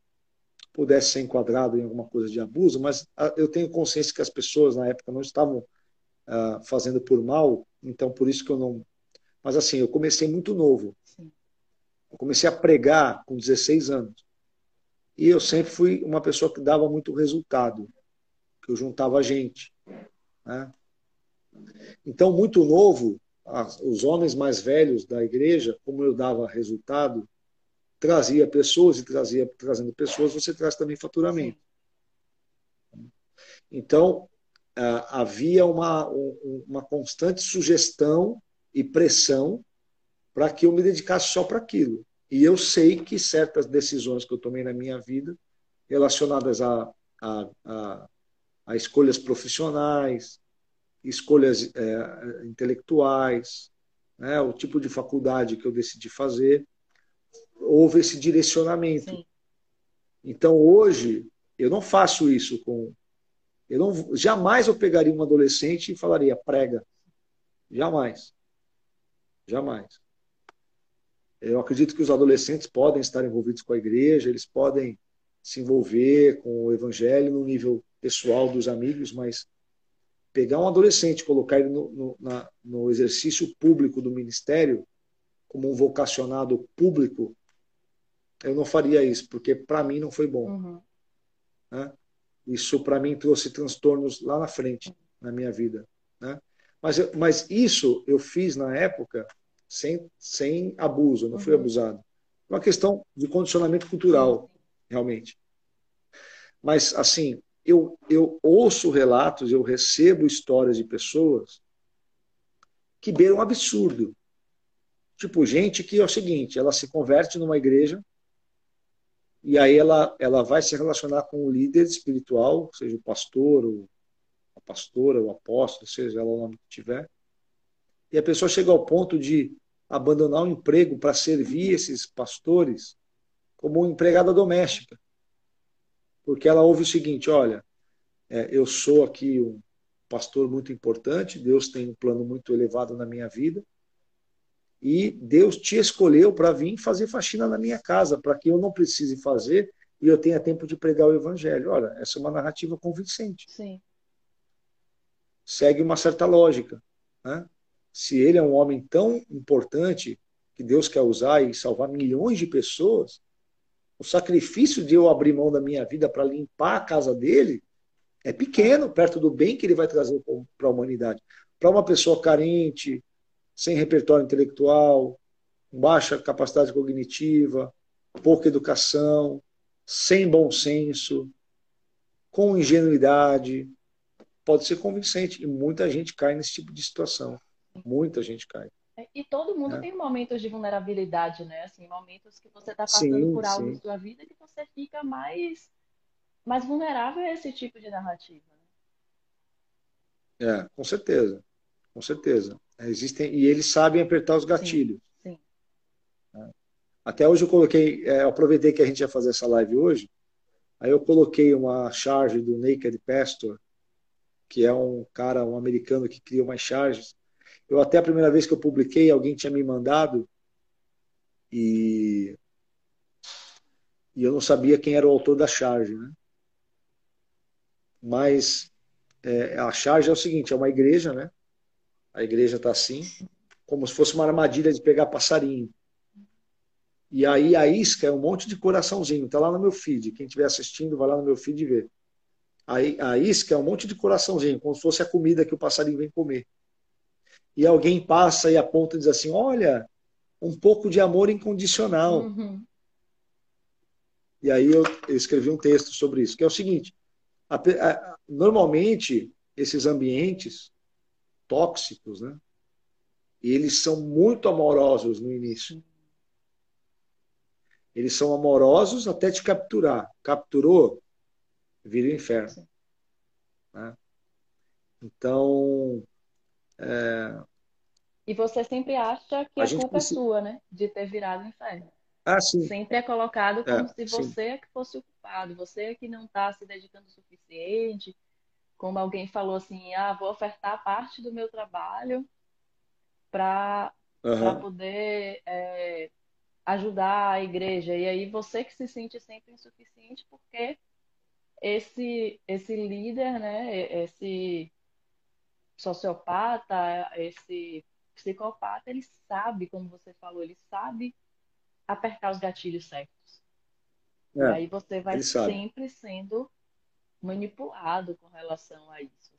pudesse ser enquadrado em alguma coisa de abuso, mas ah, eu tenho consciência que as pessoas na época não estavam uh, fazendo por mal, então por isso que eu não. Mas assim, eu comecei muito novo. Eu comecei a pregar com 16 anos. E eu sempre fui uma pessoa que dava muito resultado, que eu juntava gente. Né? Então, muito novo, os homens mais velhos da igreja, como eu dava resultado, trazia pessoas e trazia trazendo pessoas, você traz também faturamento. Então, havia uma, uma constante sugestão e pressão para que eu me dedicasse só para aquilo. E eu sei que certas decisões que eu tomei na minha vida, relacionadas a, a, a, a escolhas profissionais, escolhas é, intelectuais, né, o tipo de faculdade que eu decidi fazer, houve esse direcionamento. Sim. Então hoje eu não faço isso com eu não jamais eu pegaria um adolescente e falaria prega. Jamais. Jamais. Eu acredito que os adolescentes podem estar envolvidos com a igreja, eles podem se envolver com o evangelho no nível pessoal dos amigos, mas pegar um adolescente, colocar ele no, no, na, no exercício público do ministério, como um vocacionado público, eu não faria isso, porque para mim não foi bom. Uhum. Né? Isso para mim trouxe transtornos lá na frente, na minha vida. Né? Mas, mas isso eu fiz na época sem, sem abuso, não fui uhum. abusado. Uma questão de condicionamento cultural, realmente. Mas, assim, eu, eu ouço relatos, eu recebo histórias de pessoas que beiram um absurdo. Tipo, gente que é o seguinte, ela se converte numa igreja e aí ela, ela vai se relacionar com o líder espiritual, seja o pastor, ou a pastora, o apóstolo, seja ela o nome que tiver. E a pessoa chega ao ponto de abandonar o emprego para servir esses pastores como empregada doméstica porque ela ouve o seguinte: olha, é, eu sou aqui um pastor muito importante, Deus tem um plano muito elevado na minha vida, e Deus te escolheu para vir fazer faxina na minha casa, para que eu não precise fazer e eu tenha tempo de pregar o evangelho. Olha, essa é uma narrativa convincente. Sim. Segue uma certa lógica. Né? Se ele é um homem tão importante que Deus quer usar e salvar milhões de pessoas, o sacrifício de eu abrir mão da minha vida para limpar a casa dele é pequeno, perto do bem que ele vai trazer para a humanidade. Para uma pessoa carente, sem repertório intelectual, baixa capacidade cognitiva, pouca educação, sem bom senso, com ingenuidade, pode ser convincente. E muita gente cai nesse tipo de situação. Muita gente cai. E todo mundo é. tem momentos de vulnerabilidade, né? Assim, momentos que você está passando sim, por algo na sua vida que você fica mais, mais vulnerável a esse tipo de narrativa. Né? É, com certeza. Com certeza. Existem, e eles sabem apertar os gatilhos. Sim. sim. É. Até hoje eu coloquei, é, eu aproveitei que a gente ia fazer essa live hoje, aí eu coloquei uma charge do Naked Pastor, que é um cara, um americano que cria umas charges, eu até a primeira vez que eu publiquei, alguém tinha me mandado e, e eu não sabia quem era o autor da charge, né? Mas é, a charge é o seguinte, é uma igreja, né? A igreja está assim, como se fosse uma armadilha de pegar passarinho. E aí a isca é um monte de coraçãozinho, está lá no meu feed. Quem estiver assistindo, vai lá no meu feed e vê. A, a isca é um monte de coraçãozinho, como se fosse a comida que o passarinho vem comer e alguém passa e aponta e diz assim: olha, um pouco de amor incondicional. Uhum. E aí eu, eu, escrevi um texto sobre isso, que é o seguinte: a, a, normalmente esses ambientes tóxicos, né? Eles são muito amorosos no início. Eles são amorosos até te capturar. Capturou, vira o inferno. Né? Então, é... E você sempre acha que a, a culpa precisa... é sua, né? De ter virado inferno. Ah, sim. Sempre é colocado como é, se você sim. é que fosse o culpado, você é que não está se dedicando o suficiente. Como alguém falou assim, ah, vou ofertar parte do meu trabalho para uhum. poder é, ajudar a igreja. E aí você que se sente sempre insuficiente porque esse esse líder, né, esse sociopata, esse psicopata, ele sabe, como você falou, ele sabe apertar os gatilhos certos. É, e aí você vai sempre sendo manipulado com relação a isso.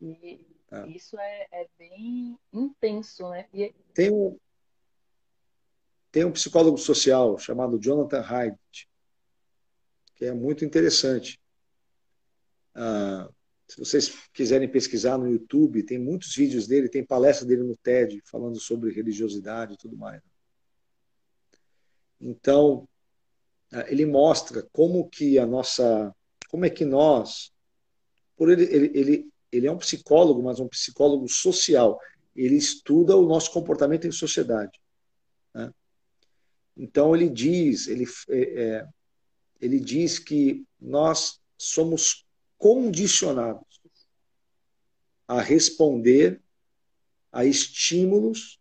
E é. isso é, é, bem intenso, né? E... Tem, um, tem um psicólogo social chamado Jonathan Haidt, que é muito interessante. Ah, se vocês quiserem pesquisar no YouTube, tem muitos vídeos dele, tem palestra dele no TED falando sobre religiosidade e tudo mais. Então, é, ele mostra como que a nossa, como é que nós, por ele, ele, ele, ele é um psicólogo, mas um psicólogo social. Ele estuda o nosso comportamento em sociedade. Né? Então ele diz, ele, é, é ele diz que nós somos condicionados a responder a estímulos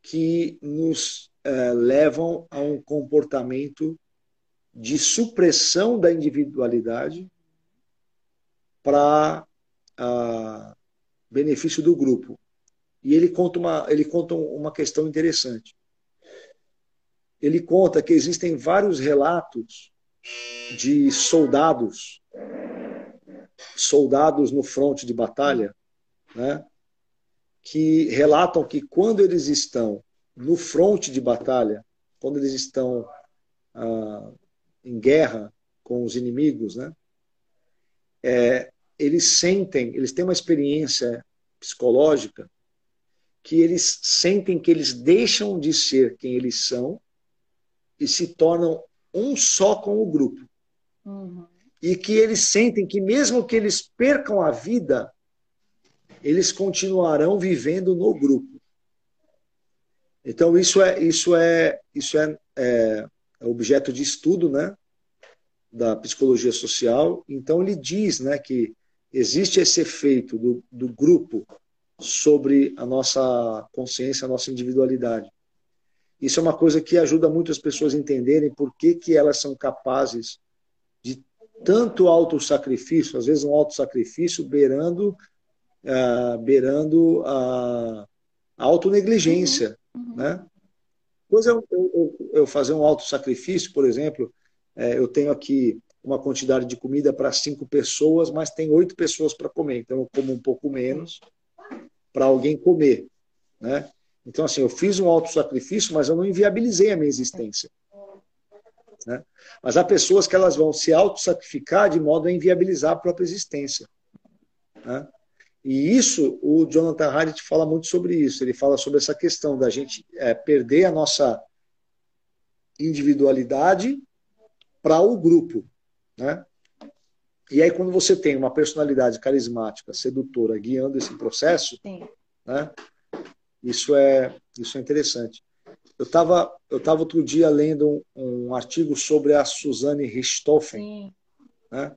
que nos eh, levam a um comportamento de supressão da individualidade para uh, benefício do grupo. E ele conta uma, ele conta uma questão interessante. Ele conta que existem vários relatos de soldados soldados no fronte de batalha, né, que relatam que quando eles estão no fronte de batalha, quando eles estão ah, em guerra com os inimigos, né, é, eles sentem, eles têm uma experiência psicológica que eles sentem que eles deixam de ser quem eles são e se tornam um só com o grupo. Uhum e que eles sentem que, mesmo que eles percam a vida, eles continuarão vivendo no grupo. Então, isso é, isso é, isso é, é, é objeto de estudo né, da psicologia social. Então, ele diz né, que existe esse efeito do, do grupo sobre a nossa consciência, a nossa individualidade. Isso é uma coisa que ajuda muito as pessoas a entenderem por que, que elas são capazes tanto auto-sacrifício, às vezes um auto-sacrifício beirando, uh, beirando a, a autonegligência. Uhum. Uhum. Né? Coisa eu, eu, eu, fazer um alto sacrifício, por exemplo, é, eu tenho aqui uma quantidade de comida para cinco pessoas, mas tem oito pessoas para comer, então eu como um pouco menos para alguém comer, né? Então assim, eu fiz um alto sacrifício, mas eu não inviabilizei a minha existência. Né? Mas há pessoas que elas vão se auto-sacrificar de modo a inviabilizar a própria existência. Né? E isso, o Jonathan Haidt fala muito sobre isso. Ele fala sobre essa questão da gente é, perder a nossa individualidade para o grupo. Né? E aí, quando você tem uma personalidade carismática, sedutora, guiando esse processo, né, isso, é, isso é interessante. Eu estava eu tava outro dia lendo um, um, artigo sobre a Suzanne Richthofen. Né?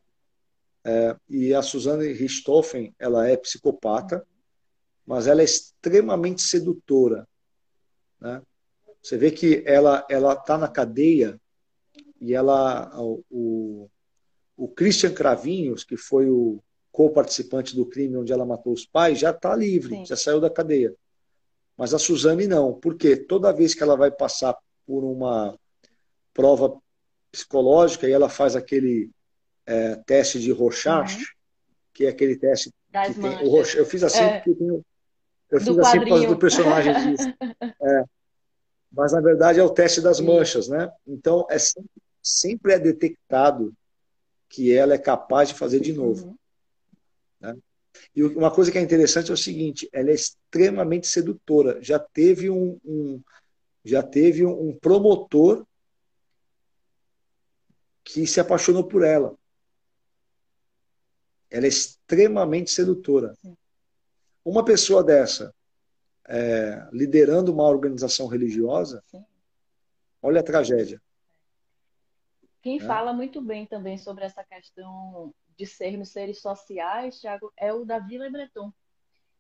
É, e a Suzanne Richthofen, ela é psicopata, mas ela é extremamente sedutora. Né? Você vê que ela ela está na cadeia e ela o, o Christian Cravinhos, que foi o co-participante do crime onde ela matou os pais, já está livre, Sim. já saiu da cadeia. Mas a Suzane não, porque toda vez que ela vai passar por uma prova psicológica e ela faz aquele é, teste de Rorschach, uhum. que é aquele teste das que tem, o eu fiz assim é. porque eu fiz do assim por causa do personagem disso. É. Mas na verdade é o teste das manchas, né? Então é sempre, sempre é detectado que ela é capaz de fazer de novo. Uhum. Né? E uma coisa que é interessante é o seguinte: ela é extremamente sedutora. Já teve um, um já teve um promotor que se apaixonou por ela. Ela é extremamente sedutora. Uma pessoa dessa, é, liderando uma organização religiosa, olha a tragédia. Quem é. fala muito bem também sobre essa questão de sermos seres sociais, Thiago, é o Davi Le Breton,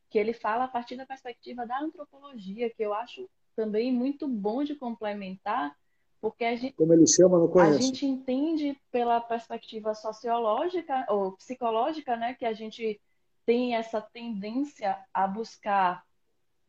que ele fala a partir da perspectiva da antropologia, que eu acho também muito bom de complementar, porque a gente, Como ele chama, não conheço. a gente entende pela perspectiva sociológica ou psicológica, né, que a gente tem essa tendência a buscar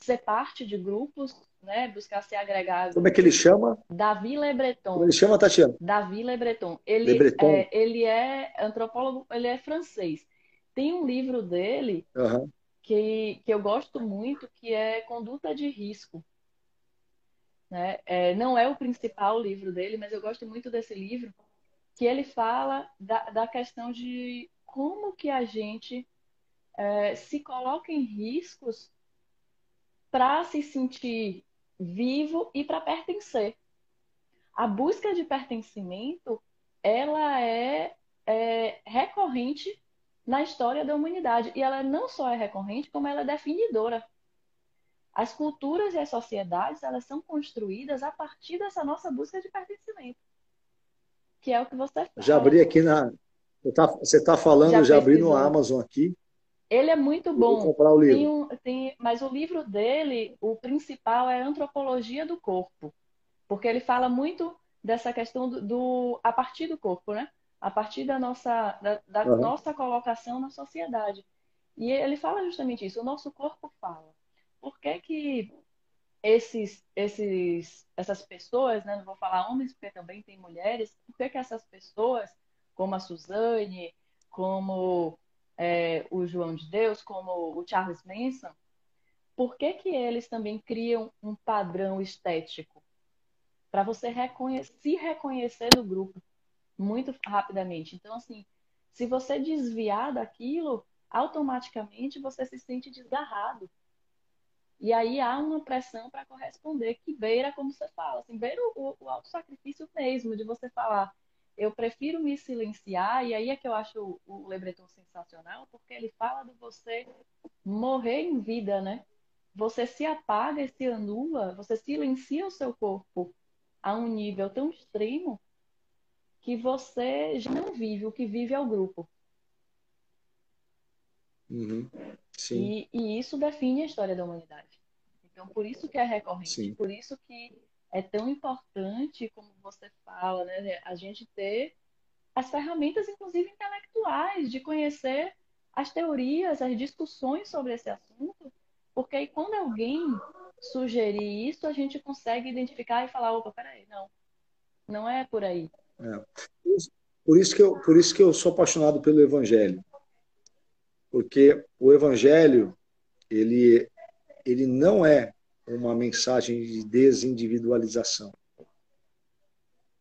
ser parte de grupos né, buscar ser agregado. Como é que ele chama? Davi Lebreton. Como ele chama, Tatiana? Davi Lebreton. Ele, Lebreton. É, ele é antropólogo, ele é francês. Tem um livro dele uhum. que, que eu gosto muito, que é Conduta de Risco. Né? É, não é o principal livro dele, mas eu gosto muito desse livro, que ele fala da, da questão de como que a gente é, se coloca em riscos para se sentir vivo e para pertencer. A busca de pertencimento, ela é, é, recorrente na história da humanidade. E ela não só é recorrente, como ela é definidora. As culturas e as sociedades, elas são construídas a partir dessa nossa busca de pertencimento. Que é o que você fala. Já abri aqui na... Você está tá falando, já, já abri no Amazon aqui. Ele é muito bom. Vou comprar o livro. Tem um, tem, mas o livro dele, o principal é Antropologia do Corpo. Porque ele fala muito dessa questão do, do a partir do corpo, né? A partir da nossa, da, da uhum. nossa colocação na sociedade. E ele fala justamente isso, o nosso corpo fala. Por que que esses, esses, essas pessoas, né? não vou falar homens, porque também tem mulheres, por que que essas pessoas, como a Suzane, como é, o João de Deus, como o Charles Manson, por que, que eles também criam um padrão estético? Para você se reconhecer no grupo muito rapidamente. Então, assim, se você desviar daquilo, automaticamente você se sente desgarrado. E aí há uma pressão para corresponder que beira, como você fala, assim, beira o, o auto-sacrifício mesmo, de você falar, eu prefiro me silenciar, e aí é que eu acho o Lebreton sensacional, porque ele fala de você morrer em vida, né? Você se apaga e se anula, você silencia o seu corpo a um nível tão extremo que você já não vive, o que vive é o grupo. Uhum. E, e, isso define a história da humanidade. Então, por isso que é recorrente, Sim. por isso que é tão importante, como você fala, né, a gente ter as ferramentas, inclusive intelectuais, de conhecer as teorias, as discussões sobre esse assunto, porque aí quando alguém sugerir isso, a gente consegue identificar e falar, opa, peraí, não, não é por aí. É. Por isso que eu, por isso que eu sou apaixonado pelo Evangelho, porque o Evangelho ele ele não é uma mensagem de desindividualização,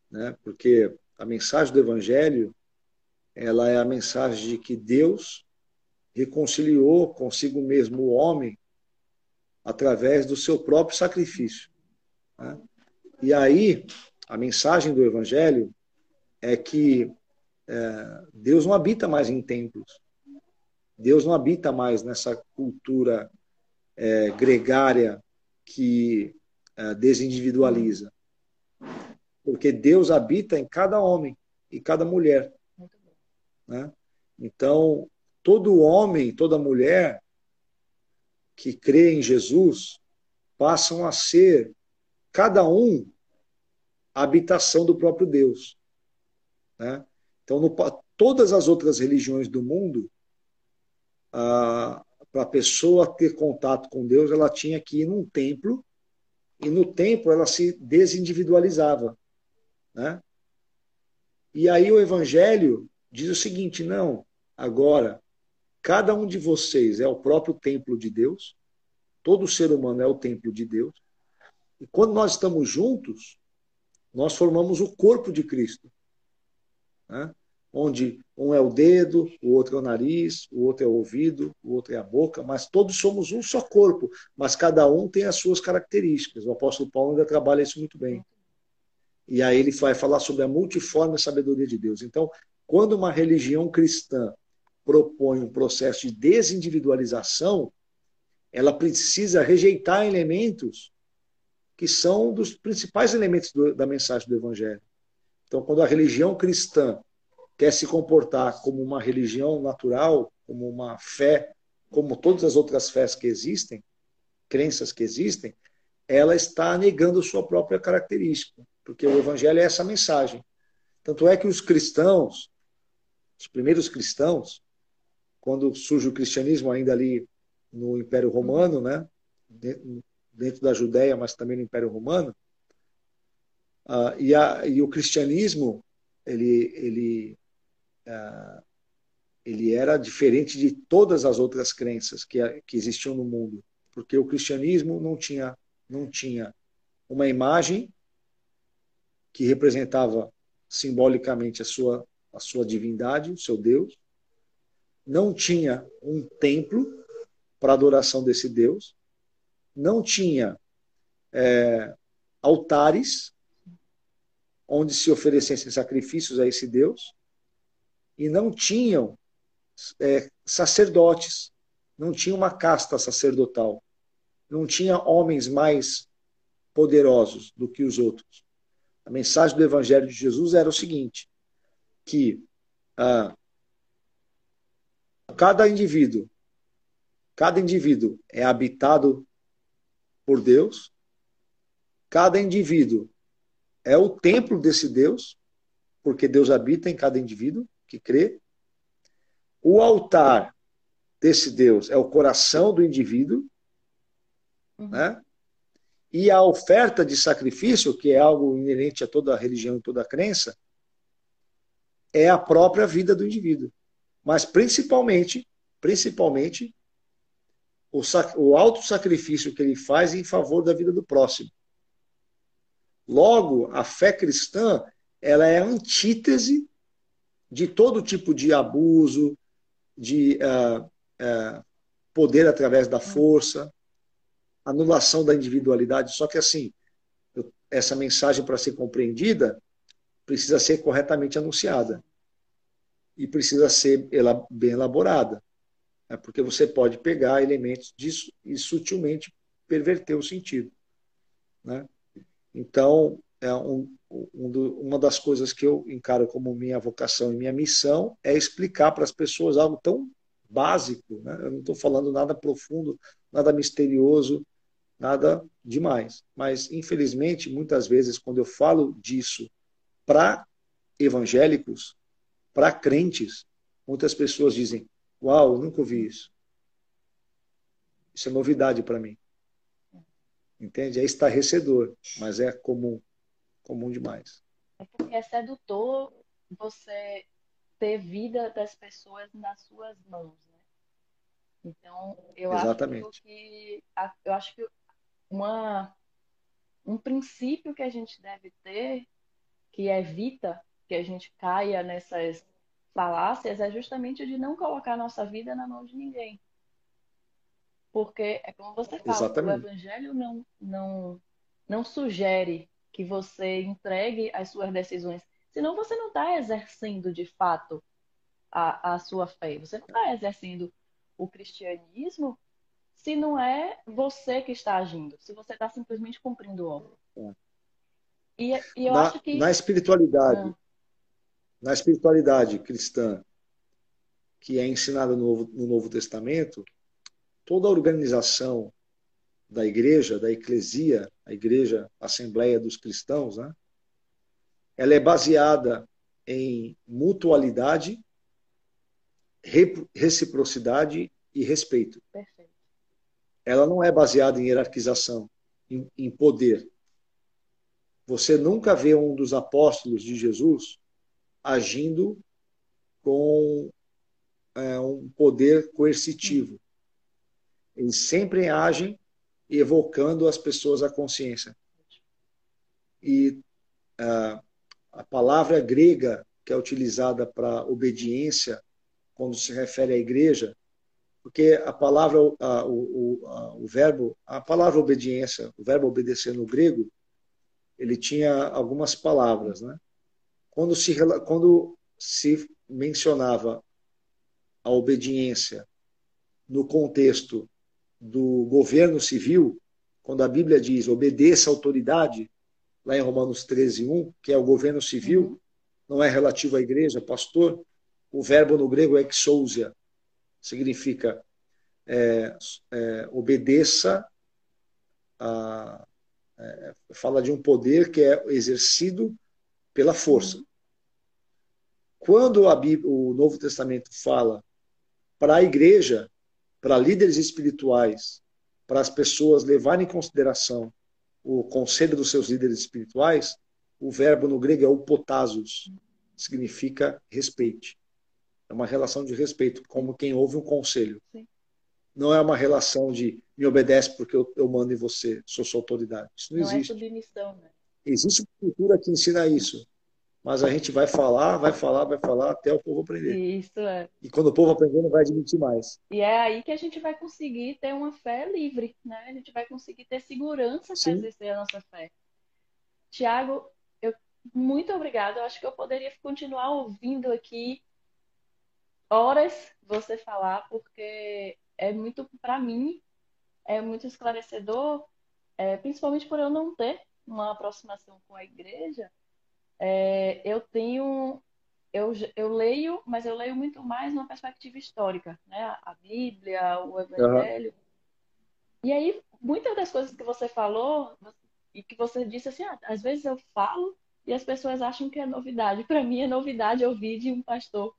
né? Porque a mensagem do Evangelho ela é a mensagem de que Deus reconciliou consigo mesmo o homem através do seu próprio sacrifício. Né? E aí, a mensagem do Evangelho é que é, Deus não habita mais em templos. Deus não habita mais nessa cultura é, gregária que é, desindividualiza. Porque Deus habita em cada homem e cada mulher. Né? Então, todo homem, toda mulher que crê em Jesus passam a ser, cada um, a habitação do próprio Deus. Né? Então, no, todas as outras religiões do mundo, para a pessoa ter contato com Deus, ela tinha que ir num templo, e no templo ela se desindividualizava. Né? E aí o Evangelho diz o seguinte: não, agora, cada um de vocês é o próprio templo de Deus, todo ser humano é o templo de Deus, e quando nós estamos juntos, nós formamos o corpo de Cristo. Né? Onde um é o dedo, o outro é o nariz, o outro é o ouvido, o outro é a boca, mas todos somos um só corpo, mas cada um tem as suas características. O apóstolo Paulo ainda trabalha isso muito bem. E aí ele vai falar sobre a multiforme sabedoria de Deus. Então, quando uma religião cristã propõe um processo de desindividualização, ela precisa rejeitar elementos que são dos principais elementos do, da mensagem do Evangelho. Então, quando a religião cristã quer se comportar como uma religião natural, como uma fé, como todas as outras fés que existem, crenças que existem, ela está negando sua própria característica, porque o Evangelho é essa mensagem. Tanto é que os cristãos, os primeiros cristãos, quando surge o cristianismo ainda ali no Império Romano, né? dentro da Judéia, mas também no Império Romano, uh, e, a, e, o cristianismo ele ele ele era diferente de todas as outras crenças que, que existiam no mundo, porque o cristianismo não tinha não tinha uma imagem que representava simbolicamente a sua a sua divindade, o seu Deus, não tinha um templo para adoração desse Deus, não tinha é, altares onde se oferecessem sacrifícios a esse Deus, e não tinham é, sacerdotes, não tinha uma casta sacerdotal, não tinha homens mais poderosos do que os outros. A mensagem do Evangelho de Jesus era o seguinte: que ah, cada indivíduo, cada indivíduo é habitado por Deus, cada indivíduo é o templo desse Deus, porque Deus habita em cada indivíduo que crê. O altar desse Deus é o coração do indivíduo, uhum. né? E a oferta de sacrifício, que é algo inerente a toda religião e toda crença, é a própria vida do indivíduo. Mas principalmente, principalmente, o, o alto sacrifício que ele faz em favor da vida do próximo. Logo, a fé cristã ela é a antítese de todo tipo de abuso, de uh, uh, poder através da força, anulação da individualidade. Só que assim, eu, essa mensagem para ser compreendida precisa ser corretamente anunciada e precisa ser bem elaborada, né? porque você pode pegar elementos disso e sutilmente perverter o sentido. Né? Então, é um, um do, uma das coisas que eu encaro como minha vocação e minha missão é explicar para as pessoas algo tão básico. Né? Eu não estou falando nada profundo, nada misterioso, nada demais. Mas, infelizmente, muitas vezes, quando eu falo disso para evangélicos, para crentes, muitas pessoas dizem: Uau, nunca ouvi isso. Isso é novidade para mim. Entende? É estarrecedor, mas é comum, comum demais. É porque é sedutor você ter vida das pessoas nas suas mãos, né? Então, eu Exatamente. acho que eu acho que uma um princípio que a gente deve ter que evita que a gente caia nessas falácias é justamente de não colocar a nossa vida na mão de ninguém. Porque é como você fala, Exatamente. o evangelho não, não, não sugere que você entregue as suas decisões. Senão você não está exercendo de fato a, a sua fé. Você não está exercendo o cristianismo se não é você que está agindo, se você está simplesmente cumprindo o obra. É. E, e, eu na, acho que. Na espiritualidade, ah. na espiritualidade cristã, que é ensinada no no Novo Testamento, toda a organização da igreja, da eclesia, a igreja Assembleia dos Cristãos, né? ela é baseada em mutualidade, reciprocidade e respeito. Perfeito. Ela não é baseada em hierarquização, em, em poder. Você nunca vê um dos apóstolos de Jesus agindo com é, um poder coercitivo. Eles sempre agem evocando as pessoas à consciência. E uh, a palavra grega que é utilizada para obediência, quando se refere à igreja, porque a palavra, a, o, a, o verbo, a palavra obediência, o verbo obedecer no grego, ele tinha algumas palavras, né? Quando se, quando se mencionava a obediência no contexto do governo civil, quando a Bíblia diz obedeça à autoridade, lá em Romanos 13, 1, que é o governo civil, não é relativo à igreja, pastor, o verbo no grego é exousia, significa é, é, obedeça a, é, fala de um poder que é exercido pela força. Quando a Bíblia, o Novo Testamento fala para a igreja, para líderes espirituais, para as pessoas levarem em consideração o conselho dos seus líderes espirituais, o verbo no grego é o potasos, significa respeite. É uma relação de respeito, como quem ouve um conselho. Sim. Não é uma relação de me obedece porque eu, eu mando em você, sou sua autoridade. Isso não, não é existe. É submissão, né? Existe uma cultura que ensina isso mas a gente vai falar, vai falar, vai falar até o povo aprender. Isso é. E quando o povo aprender, não vai admitir mais. E é aí que a gente vai conseguir ter uma fé livre, né? A gente vai conseguir ter segurança para exercer a nossa fé. Tiago, eu muito obrigada. Eu acho que eu poderia continuar ouvindo aqui horas você falar, porque é muito para mim é muito esclarecedor, é, principalmente por eu não ter uma aproximação com a igreja é, eu tenho. Eu, eu leio, mas eu leio muito mais numa perspectiva histórica, né? A Bíblia, o Evangelho. Uhum. E aí, muitas das coisas que você falou e que você disse assim, ah, às vezes eu falo e as pessoas acham que é novidade. Para mim é novidade ouvir de um pastor.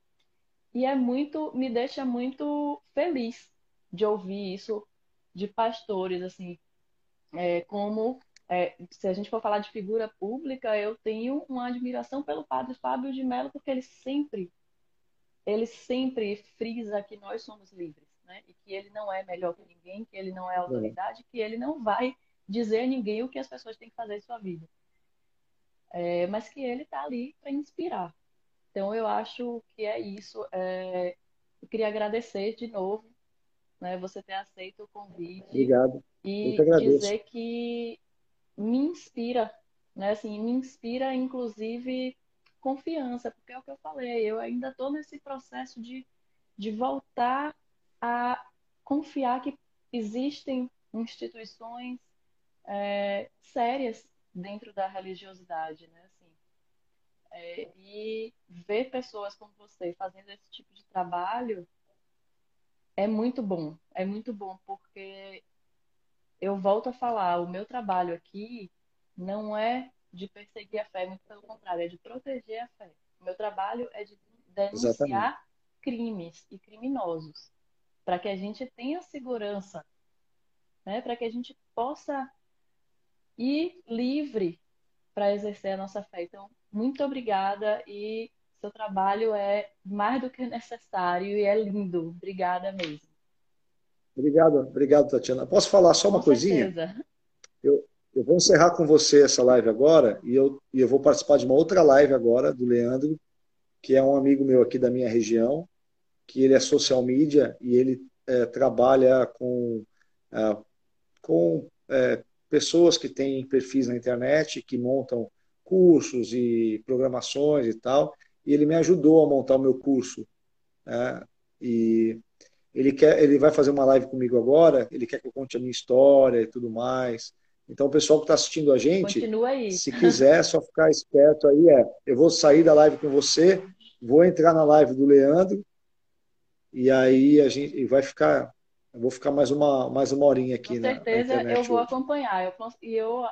E é muito, me deixa muito feliz de ouvir isso de pastores, assim, é, como é, se a gente for falar de figura pública, eu tenho uma admiração pelo padre Fábio de Mello, porque ele sempre, ele sempre frisa que nós somos livres, né? E que ele não é melhor que ninguém, que ele não é autoridade, que ele não vai dizer a ninguém o que as pessoas têm que fazer em sua vida. É, mas que ele está ali para inspirar. Então, eu acho que é isso. É, eu queria agradecer de novo né, você ter aceito o convite. Obrigado. E dizer que me inspira, né? Assim, me inspira, inclusive, confiança, porque é o que eu falei, eu ainda estou nesse processo de, de voltar a confiar que existem instituições é, sérias dentro da religiosidade, né? Assim, é, e ver pessoas como você fazendo esse tipo de trabalho é muito bom, é muito bom, porque eu volto a falar, o meu trabalho aqui não é de perseguir a fé, muito pelo contrário, é de proteger a fé. O meu trabalho é de denunciar Exatamente. crimes e criminosos, para que a gente tenha segurança, né? para que a gente possa e livre para exercer a nossa fé. Então, muito obrigada e seu trabalho é mais do que necessário e é lindo. Obrigada mesmo. Obrigado, obrigado, Tatiana. Posso falar só uma com coisinha? Certeza. Eu, eu vou encerrar com você essa live agora e eu, e eu vou participar de uma outra live agora do Leandro, que é um amigo meu aqui da minha região, que ele é social media e ele é, trabalha com, é, com é, pessoas que têm perfis na internet, que montam cursos e programações e tal, e ele me ajudou a montar o meu curso. Né? E ele quer, ele vai fazer uma live comigo agora, ele quer que eu conte a minha história e tudo mais. Então, o pessoal que está assistindo a gente, se quiser, é só ficar esperto aí. É, eu vou sair da live com você, vou entrar na live do Leandro, e aí a gente vai ficar. Eu vou ficar mais uma, mais uma horinha aqui. Com certeza, na, na eu vou hoje. acompanhar. Eu, e eu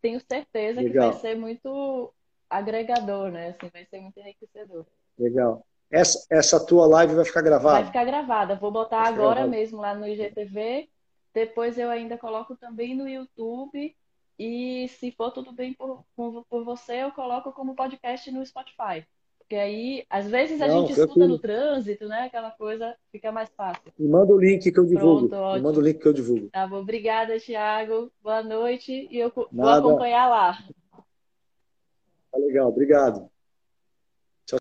tenho certeza Legal. que vai ser muito agregador, né? Assim, vai ser muito enriquecedor. Legal. Essa, essa tua live vai ficar gravada? Vai ficar gravada. Vou botar agora gravada. mesmo lá no IGTV. Depois eu ainda coloco também no YouTube. E se for tudo bem por, por, por você, eu coloco como podcast no Spotify. Porque aí, às vezes, a Não, gente escuta no trânsito, né? Aquela coisa fica mais fácil. Me manda o link que eu divulgo. Pronto, Me manda o link que eu divulgo. Tá bom. Obrigada, Thiago. Boa noite. E eu Nada. vou acompanhar lá. Tá legal. Obrigado.